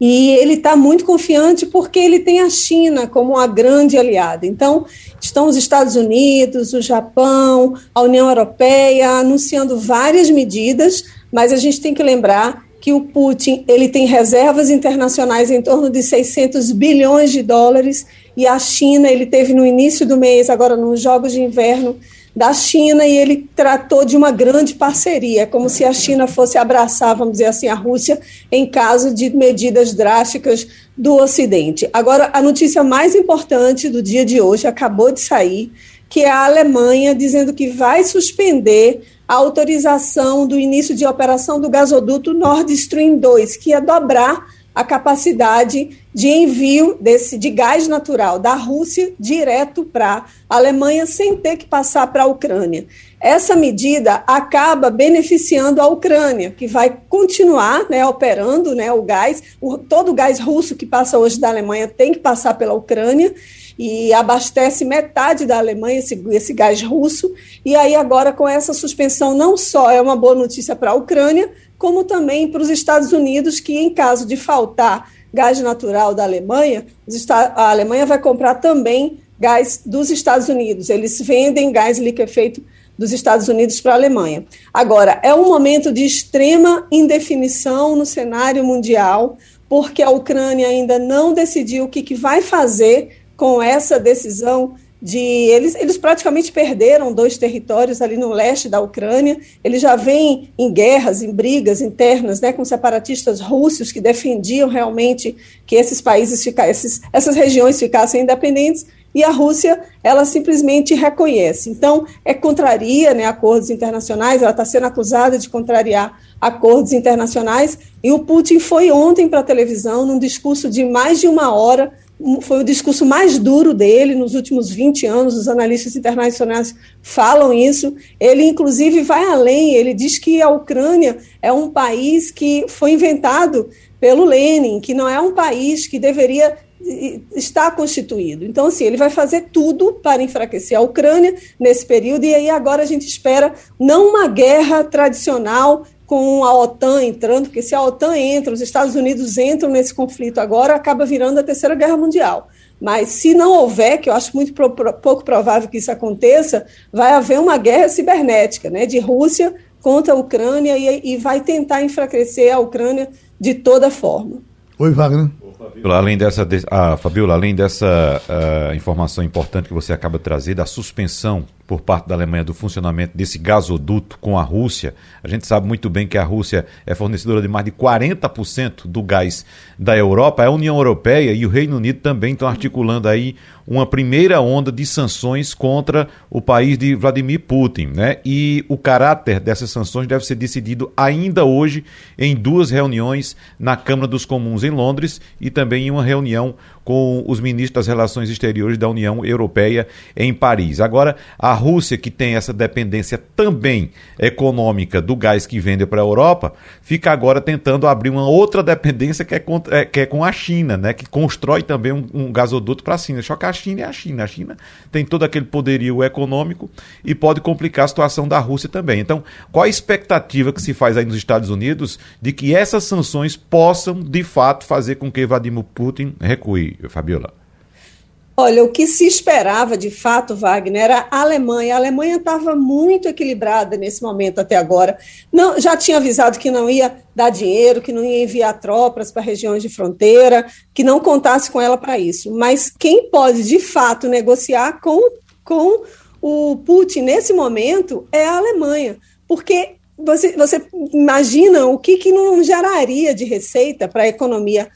e ele está muito confiante porque ele tem a China como uma grande aliada. Então, estão os Estados Unidos, o Japão, a União Europeia anunciando várias medidas, mas a gente tem que lembrar que o Putin ele tem reservas internacionais em torno de 600 bilhões de dólares e a China ele teve no início do mês agora nos Jogos de Inverno da China e ele tratou de uma grande parceria, como se a China fosse abraçar, vamos dizer assim, a Rússia em caso de medidas drásticas do Ocidente. Agora, a notícia mais importante do dia de hoje acabou de sair, que é a Alemanha dizendo que vai suspender a autorização do início de operação do gasoduto Nord Stream 2, que ia dobrar a capacidade de envio desse de gás natural da Rússia direto para a Alemanha sem ter que passar para a Ucrânia. Essa medida acaba beneficiando a Ucrânia, que vai continuar né, operando né, o gás. O, todo o gás russo que passa hoje da Alemanha tem que passar pela Ucrânia e abastece metade da Alemanha esse, esse gás russo. E aí agora com essa suspensão não só é uma boa notícia para a Ucrânia, como também para os Estados Unidos, que em caso de faltar gás natural da Alemanha, a Alemanha vai comprar também gás dos Estados Unidos. Eles vendem gás liquefeito dos Estados Unidos para a Alemanha. Agora, é um momento de extrema indefinição no cenário mundial, porque a Ucrânia ainda não decidiu o que, que vai fazer com essa decisão de eles, eles praticamente perderam dois territórios ali no leste da Ucrânia. Eles já vêm em guerras, em brigas internas, né, com separatistas russos que defendiam realmente que esses países ficassem, essas regiões ficassem independentes. E a Rússia, ela simplesmente reconhece. Então, é contraria né, acordos internacionais, ela está sendo acusada de contrariar acordos internacionais. E o Putin foi ontem para a televisão, num discurso de mais de uma hora, foi o discurso mais duro dele nos últimos 20 anos, os analistas internacionais falam isso. Ele, inclusive, vai além, ele diz que a Ucrânia é um país que foi inventado pelo Lenin, que não é um país que deveria estar constituído. Então, assim, ele vai fazer tudo para enfraquecer a Ucrânia nesse período, e aí agora a gente espera não uma guerra tradicional com a OTAN entrando, porque se a OTAN entra, os Estados Unidos entram nesse conflito agora, acaba virando a Terceira Guerra Mundial. Mas se não houver, que eu acho muito pro, pouco provável que isso aconteça, vai haver uma guerra cibernética, né, de Rússia contra a Ucrânia e, e vai tentar enfraquecer a Ucrânia de toda forma. Oi, Wagner. Além dessa, ah, Fabiola, além dessa uh, informação importante que você acaba de trazer, da suspensão por parte da Alemanha do funcionamento desse gasoduto com a Rússia, a gente sabe muito bem que a Rússia é fornecedora de mais de 40% do gás da Europa, a União Europeia e o Reino Unido também estão articulando aí uma primeira onda de sanções contra o país de Vladimir Putin, né? E o caráter dessas sanções deve ser decidido ainda hoje em duas reuniões na Câmara dos Comuns em Londres e também em uma reunião com os ministros das Relações Exteriores da União Europeia em Paris. Agora, a Rússia, que tem essa dependência também econômica do gás que vende para a Europa, fica agora tentando abrir uma outra dependência que é com, é, que é com a China, né? que constrói também um, um gasoduto para a China. Só que a China é a China. A China tem todo aquele poderio econômico e pode complicar a situação da Rússia também. Então, qual a expectativa que se faz aí nos Estados Unidos de que essas sanções possam, de fato, fazer com que Vladimir Putin recue? Fabiola? Olha, o que se esperava de fato, Wagner, era a Alemanha. A Alemanha estava muito equilibrada nesse momento até agora. Não, já tinha avisado que não ia dar dinheiro, que não ia enviar tropas para regiões de fronteira, que não contasse com ela para isso. Mas quem pode de fato negociar com, com o Putin nesse momento é a Alemanha, porque você, você imagina o que, que não geraria de receita para a economia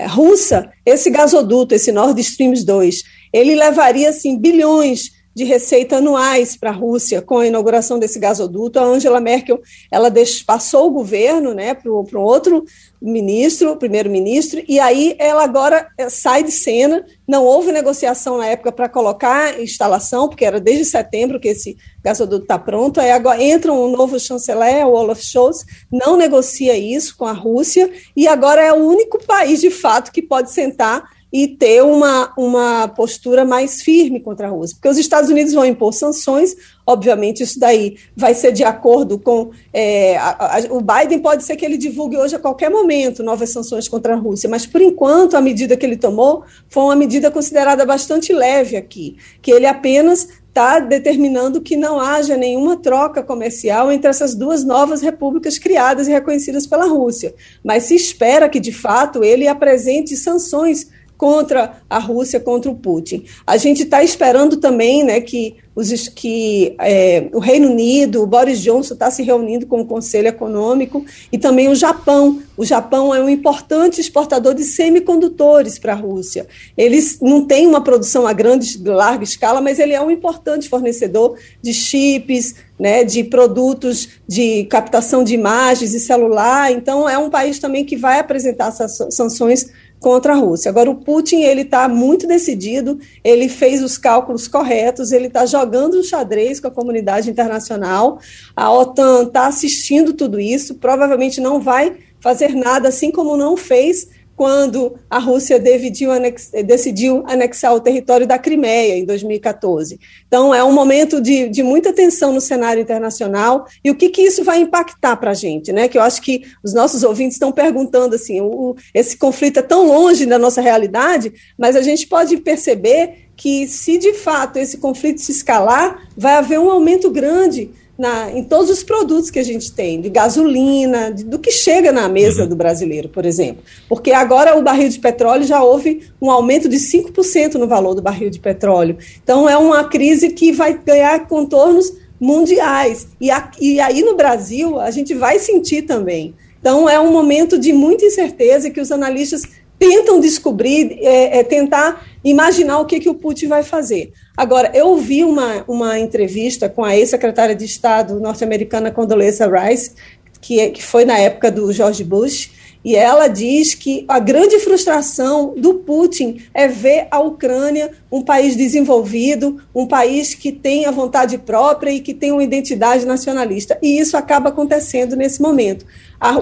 russa esse gasoduto, esse Nord Stream 2? Ele levaria assim, bilhões de receita anuais para a Rússia com a inauguração desse gasoduto. A Angela Merkel ela passou o governo né, para um outro ministro, primeiro-ministro, e aí ela agora eh, sai de cena. Não houve negociação na época para colocar instalação, porque era desde setembro que esse gasoduto está pronto. Aí agora entra um novo chanceler, o Olaf Scholz, não negocia isso com a Rússia, e agora é o único país de fato que pode sentar e ter uma, uma postura mais firme contra a Rússia. Porque os Estados Unidos vão impor sanções, obviamente, isso daí vai ser de acordo com. É, a, a, o Biden pode ser que ele divulgue hoje a qualquer momento novas sanções contra a Rússia, mas por enquanto a medida que ele tomou foi uma medida considerada bastante leve aqui, que ele apenas está determinando que não haja nenhuma troca comercial entre essas duas novas repúblicas criadas e reconhecidas pela Rússia. Mas se espera que, de fato, ele apresente sanções contra a Rússia, contra o Putin. A gente está esperando também né, que, os, que é, o Reino Unido, o Boris Johnson está se reunindo com o Conselho Econômico e também o Japão. O Japão é um importante exportador de semicondutores para a Rússia. Eles não têm uma produção a grande, larga escala, mas ele é um importante fornecedor de chips, né, de produtos de captação de imagens e celular. Então, é um país também que vai apresentar sanções contra a Rússia. Agora, o Putin ele está muito decidido, ele fez os cálculos corretos, ele está jogando um xadrez com a comunidade internacional. A OTAN está assistindo tudo isso, provavelmente não vai fazer nada, assim como não fez quando a Rússia anex, decidiu anexar o território da Crimeia em 2014. Então, é um momento de, de muita tensão no cenário internacional e o que, que isso vai impactar para a gente, né? Que eu acho que os nossos ouvintes estão perguntando assim: o, esse conflito é tão longe da nossa realidade, mas a gente pode perceber que, se de fato esse conflito se escalar, vai haver um aumento grande na, em todos os produtos que a gente tem, de gasolina, de, do que chega na mesa uhum. do brasileiro, por exemplo. Porque agora o barril de petróleo já houve um aumento de 5% no valor do barril de petróleo. Então é uma crise que vai ganhar contornos mundiais. E, a, e aí no Brasil a gente vai sentir também. Então é um momento de muita incerteza que os analistas tentam descobrir, é, é, tentar imaginar o que, que o Putin vai fazer. Agora, eu ouvi uma, uma entrevista com a ex-secretária de Estado norte-americana Condoleezza Rice, que, é, que foi na época do George Bush, e ela diz que a grande frustração do Putin é ver a Ucrânia um país desenvolvido, um país que tem a vontade própria e que tem uma identidade nacionalista. E isso acaba acontecendo nesse momento.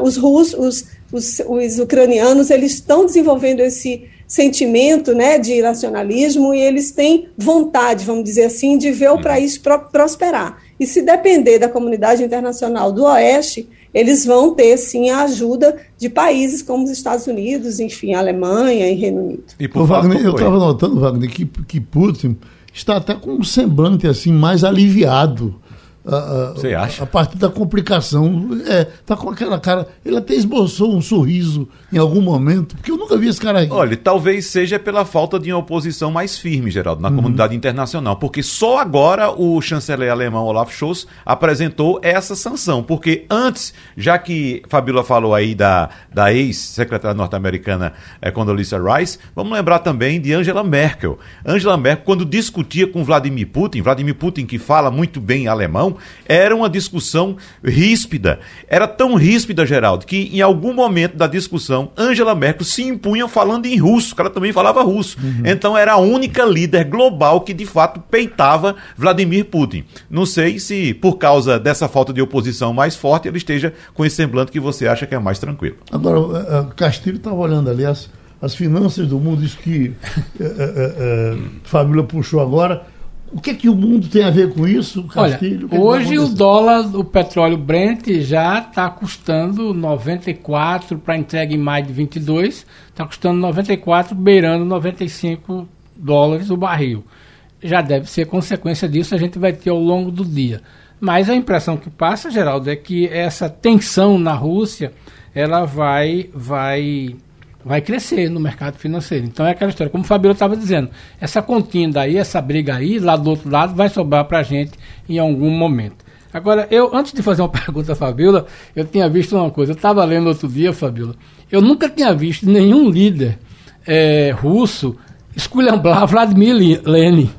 Os russos, os, os, os ucranianos, eles estão desenvolvendo esse sentimento né, de nacionalismo e eles têm vontade, vamos dizer assim, de ver o uhum. país pro prosperar. E se depender da comunidade internacional do Oeste, eles vão ter sim a ajuda de países como os Estados Unidos, enfim, a Alemanha e Reino Unido. E por Wagner, eu estava notando, Wagner, que, que Putin está até com um semblante assim mais aliviado você acha? A partir da complicação. É, tá com aquela cara. Ele até esboçou um sorriso em algum momento, porque eu nunca vi esse cara aí. Olha, talvez seja pela falta de uma oposição mais firme, Geraldo, na uhum. comunidade internacional. Porque só agora o chanceler alemão Olaf Scholz apresentou essa sanção. Porque antes, já que Fabíola falou aí da, da ex-secretária norte-americana é, Condoleezza Rice, vamos lembrar também de Angela Merkel. Angela Merkel, quando discutia com Vladimir Putin, Vladimir Putin que fala muito bem alemão, era uma discussão ríspida. Era tão ríspida, Geraldo, que em algum momento da discussão, Angela Merkel se impunha falando em russo, que ela também falava russo. Uhum. Então era a única líder global que de fato peitava Vladimir Putin. Não sei se por causa dessa falta de oposição mais forte ele esteja com esse semblante que você acha que é mais tranquilo. Agora, eh, eh, Castilho estava olhando ali as, as finanças do mundo, isso que é, é, Fabíola puxou agora o que, é que o mundo tem a ver com isso, Castilho? Olha, hoje o dólar, o petróleo Brent já está custando 94 para entrega em maio de 22, está custando 94, beirando 95 dólares o barril. Já deve ser consequência disso, a gente vai ter ao longo do dia. Mas a impressão que passa, Geraldo, é que essa tensão na Rússia, ela vai, vai vai crescer no mercado financeiro. Então é aquela história, como o Fabio estava dizendo, essa continda aí, essa briga aí, lá do outro lado, vai sobrar para a gente em algum momento. Agora, eu, antes de fazer uma pergunta, Fabiola, eu tinha visto uma coisa. Eu estava lendo outro dia, Fabiola. Eu nunca tinha visto nenhum líder é, russo esculhambar Vladimir Lenin.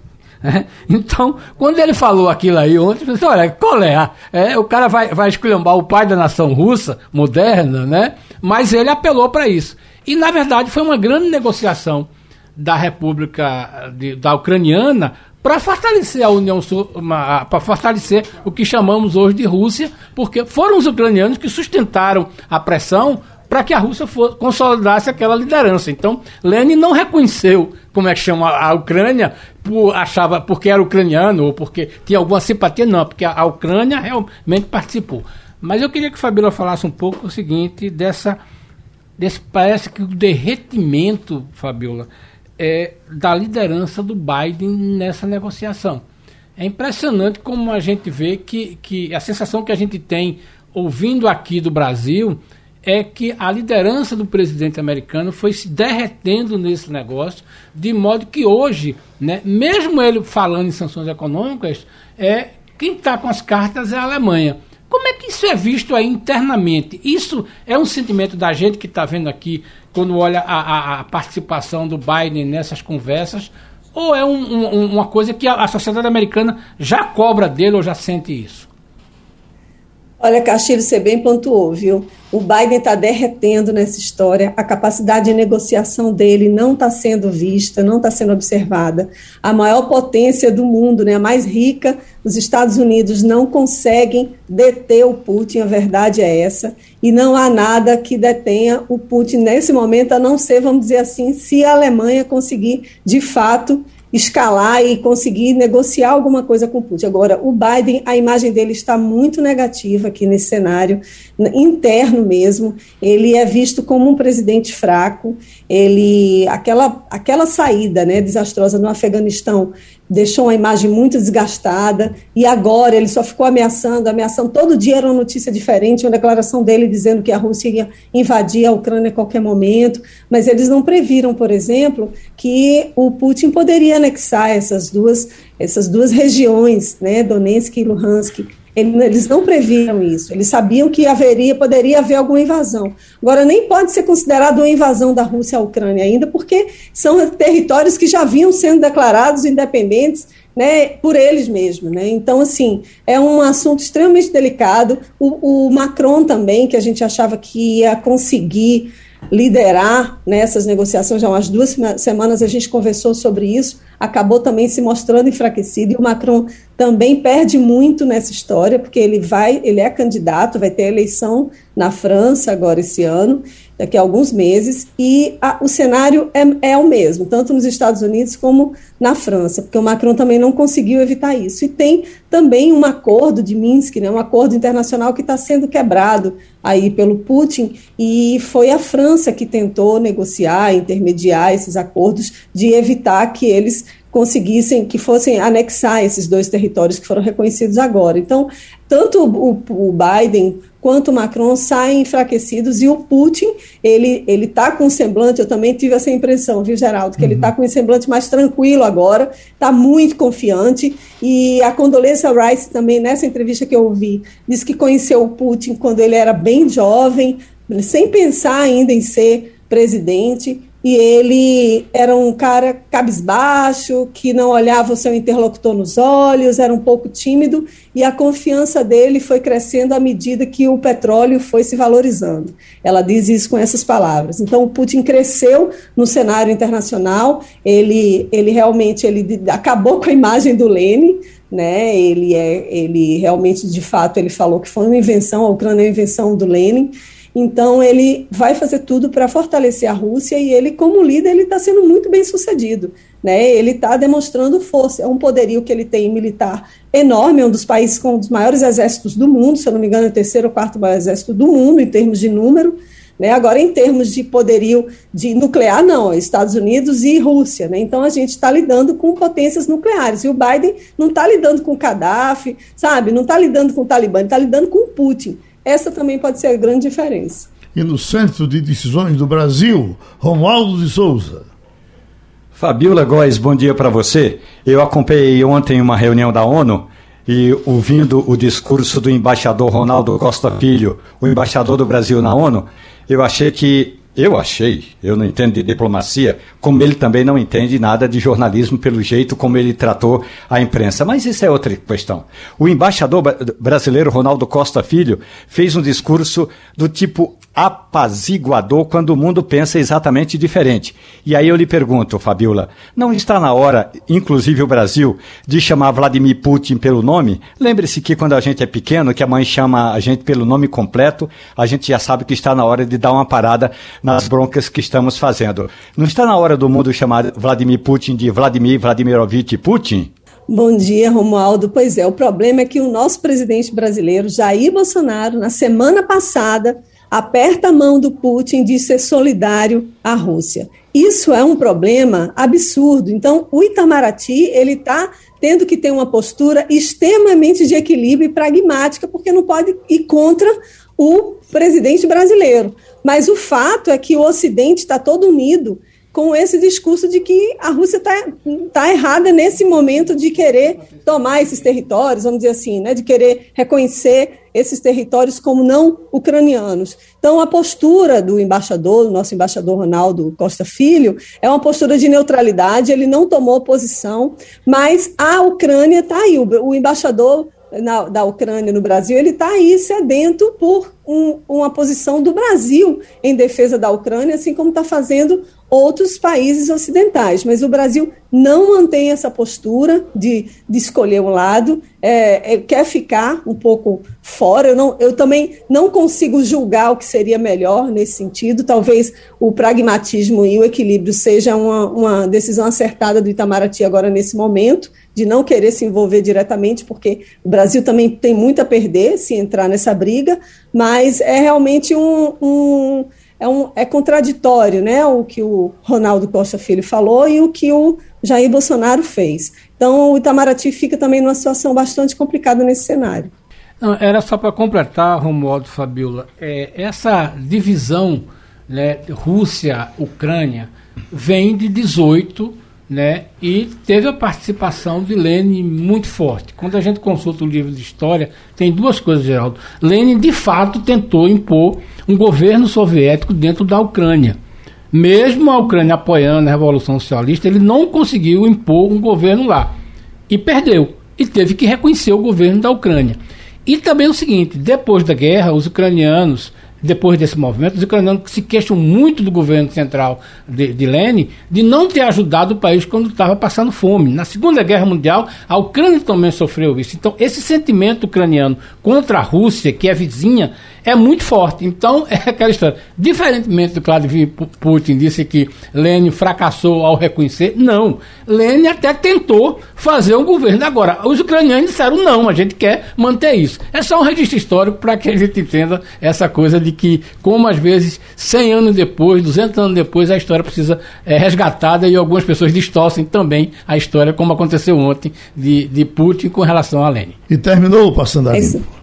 Né? Então, quando ele falou aquilo aí ontem, eu pensei, olha, qual é? é? O cara vai, vai esculhambar o pai da nação russa, moderna, né? Mas ele apelou para isso. E, na verdade, foi uma grande negociação da República de, da Ucraniana para fortalecer a União para fortalecer o que chamamos hoje de Rússia, porque foram os ucranianos que sustentaram a pressão para que a Rússia for, consolidasse aquela liderança. Então, Lenin não reconheceu, como é que chama, a Ucrânia, por, achava porque era ucraniano ou porque tinha alguma simpatia, não, porque a, a Ucrânia realmente participou. Mas eu queria que Fabíola falasse um pouco o seguinte, dessa, desse, parece que o derretimento, Fabíola, é, da liderança do Biden nessa negociação. É impressionante como a gente vê que, que a sensação que a gente tem ouvindo aqui do Brasil é que a liderança do presidente americano foi se derretendo nesse negócio, de modo que hoje, né, mesmo ele falando em sanções econômicas, é quem está com as cartas é a Alemanha. Como é que isso é visto aí internamente? Isso é um sentimento da gente que está vendo aqui, quando olha a, a, a, participação do Biden nessas conversas, ou é um, um, uma coisa que a, a sociedade americana já cobra dele ou já sente isso? Olha, Castilho, você bem pontuou, viu? O Biden está derretendo nessa história, a capacidade de negociação dele não está sendo vista, não está sendo observada. A maior potência do mundo, né, a mais rica, os Estados Unidos não conseguem deter o Putin, a verdade é essa, e não há nada que detenha o Putin nesse momento, a não ser, vamos dizer assim, se a Alemanha conseguir, de fato, escalar e conseguir negociar alguma coisa com o Putin. Agora, o Biden, a imagem dele está muito negativa aqui nesse cenário interno mesmo. Ele é visto como um presidente fraco. Ele, aquela, aquela saída, né, desastrosa no Afeganistão deixou uma imagem muito desgastada, e agora ele só ficou ameaçando, ameaçando, todo dia era uma notícia diferente, uma declaração dele dizendo que a Rússia ia invadir a Ucrânia a qualquer momento, mas eles não previram, por exemplo, que o Putin poderia anexar essas duas, essas duas regiões, né, Donetsk e Luhansk, eles não previram isso. Eles sabiam que haveria, poderia haver alguma invasão. Agora, nem pode ser considerado uma invasão da Rússia à Ucrânia ainda, porque são territórios que já vinham sendo declarados independentes né, por eles mesmos. Né? Então, assim, é um assunto extremamente delicado. O, o Macron também, que a gente achava que ia conseguir liderar nessas negociações, já umas duas semanas a gente conversou sobre isso, acabou também se mostrando enfraquecido e o Macron também perde muito nessa história, porque ele vai, ele é candidato, vai ter eleição na França agora esse ano, daqui a alguns meses, e a, o cenário é, é o mesmo, tanto nos Estados Unidos como na França, porque o Macron também não conseguiu evitar isso. E tem também um acordo de Minsk, né, um acordo internacional que está sendo quebrado aí pelo Putin, e foi a França que tentou negociar, intermediar esses acordos de evitar que eles conseguissem, que fossem anexar esses dois territórios que foram reconhecidos agora. Então, tanto o, o Biden quanto o Macron saem enfraquecidos e o Putin, ele ele está com um semblante, eu também tive essa impressão, viu, Geraldo, que uhum. ele está com um semblante mais tranquilo agora, está muito confiante, e a Condoleezza Rice também, nessa entrevista que eu ouvi, disse que conheceu o Putin quando ele era bem jovem, sem pensar ainda em ser presidente, e ele era um cara cabisbaixo, que não olhava o seu interlocutor nos olhos, era um pouco tímido, e a confiança dele foi crescendo à medida que o petróleo foi se valorizando. Ela diz isso com essas palavras. Então, o Putin cresceu no cenário internacional, ele, ele realmente ele acabou com a imagem do Lenin, né? Ele é, ele realmente, de fato, ele falou que foi uma invenção, a Ucrânia é uma invenção do Lenin, então ele vai fazer tudo para fortalecer a Rússia e ele, como líder, ele está sendo muito bem sucedido. Né? Ele está demonstrando força, é um poderio que ele tem militar enorme, é um dos países com os maiores exércitos do mundo, se eu não me engano, é o terceiro ou quarto maior exército do mundo em termos de número. Né? Agora, em termos de poderio de nuclear, não, é Estados Unidos e Rússia. Né? Então, a gente está lidando com potências nucleares. E o Biden não está lidando com Gaddafi, sabe? Não está lidando com o Talibã, está lidando com Putin. Essa também pode ser a grande diferença. E no Centro de Decisões do Brasil, Romualdo de Souza. Fabiola Góes, bom dia para você. Eu acompanhei ontem uma reunião da ONU e ouvindo o discurso do embaixador Ronaldo Costa Filho, o embaixador do Brasil na ONU, eu achei que eu achei, eu não entendo de diplomacia, como ele também não entende nada de jornalismo pelo jeito como ele tratou a imprensa. Mas isso é outra questão. O embaixador brasileiro Ronaldo Costa Filho fez um discurso do tipo apaziguador quando o mundo pensa exatamente diferente. E aí eu lhe pergunto, Fabiola, não está na hora, inclusive o Brasil, de chamar Vladimir Putin pelo nome? Lembre-se que quando a gente é pequeno, que a mãe chama a gente pelo nome completo, a gente já sabe que está na hora de dar uma parada nas broncas que estamos fazendo. Não está na hora do mundo chamar Vladimir Putin de Vladimir Vladimirovich Putin? Bom dia, Romualdo. Pois é, o problema é que o nosso presidente brasileiro, Jair Bolsonaro, na semana passada, aperta a mão do Putin de ser solidário à Rússia. Isso é um problema absurdo. Então, o Itamaraty ele está tendo que ter uma postura extremamente de equilíbrio e pragmática, porque não pode ir contra o presidente brasileiro. Mas o fato é que o Ocidente está todo unido com esse discurso de que a Rússia está tá errada nesse momento de querer tomar esses territórios, vamos dizer assim, né, de querer reconhecer esses territórios como não ucranianos. Então, a postura do embaixador, do nosso embaixador Ronaldo Costa Filho, é uma postura de neutralidade, ele não tomou posição, mas a Ucrânia está aí, o, embaixador na, da Ucrânia no Brasil, ele está aí sedento por um, uma posição do Brasil em defesa da Ucrânia, assim como está fazendo outros países ocidentais. Mas o Brasil não mantém essa postura de, de escolher um lado, é, é, quer ficar um pouco fora. Eu, não, eu também não consigo julgar o que seria melhor nesse sentido. Talvez o pragmatismo e o equilíbrio seja uma, uma decisão acertada do Itamaraty agora nesse momento, de não querer se envolver diretamente, porque o Brasil também tem muito a perder se entrar nessa briga, mas é realmente um, um é, um, é contraditório né, o que o Ronaldo Costa Filho falou e o que o Jair Bolsonaro fez. Então, o Itamaraty fica também numa situação bastante complicada nesse cenário. Era só para completar, Romualdo Fabiola, é, essa divisão né, Rússia-Ucrânia vem de 18 né? E teve a participação de Lenin muito forte. Quando a gente consulta o livro de história, tem duas coisas, Geraldo. Lenin, de fato, tentou impor um governo soviético dentro da Ucrânia. Mesmo a Ucrânia apoiando a Revolução Socialista, ele não conseguiu impor um governo lá. E perdeu. E teve que reconhecer o governo da Ucrânia. E também o seguinte: depois da guerra, os ucranianos depois desse movimento, os ucranianos se queixam muito do governo central de, de Lenin de não ter ajudado o país quando estava passando fome. Na Segunda Guerra Mundial, a Ucrânia também sofreu isso. Então, esse sentimento ucraniano contra a Rússia, que é vizinha, é muito forte. Então, é aquela história. Diferentemente do que Vladimir Putin disse que Lenin fracassou ao reconhecer, não. Lenin até tentou fazer um governo. Agora, os ucranianos disseram não, a gente quer manter isso. É só um registro histórico para que a gente entenda essa coisa de que, como às vezes, 100 anos depois, 200 anos depois, a história precisa é resgatada e algumas pessoas distorcem também a história, como aconteceu ontem de, de Putin com relação a Lenin. E terminou passando a limpo.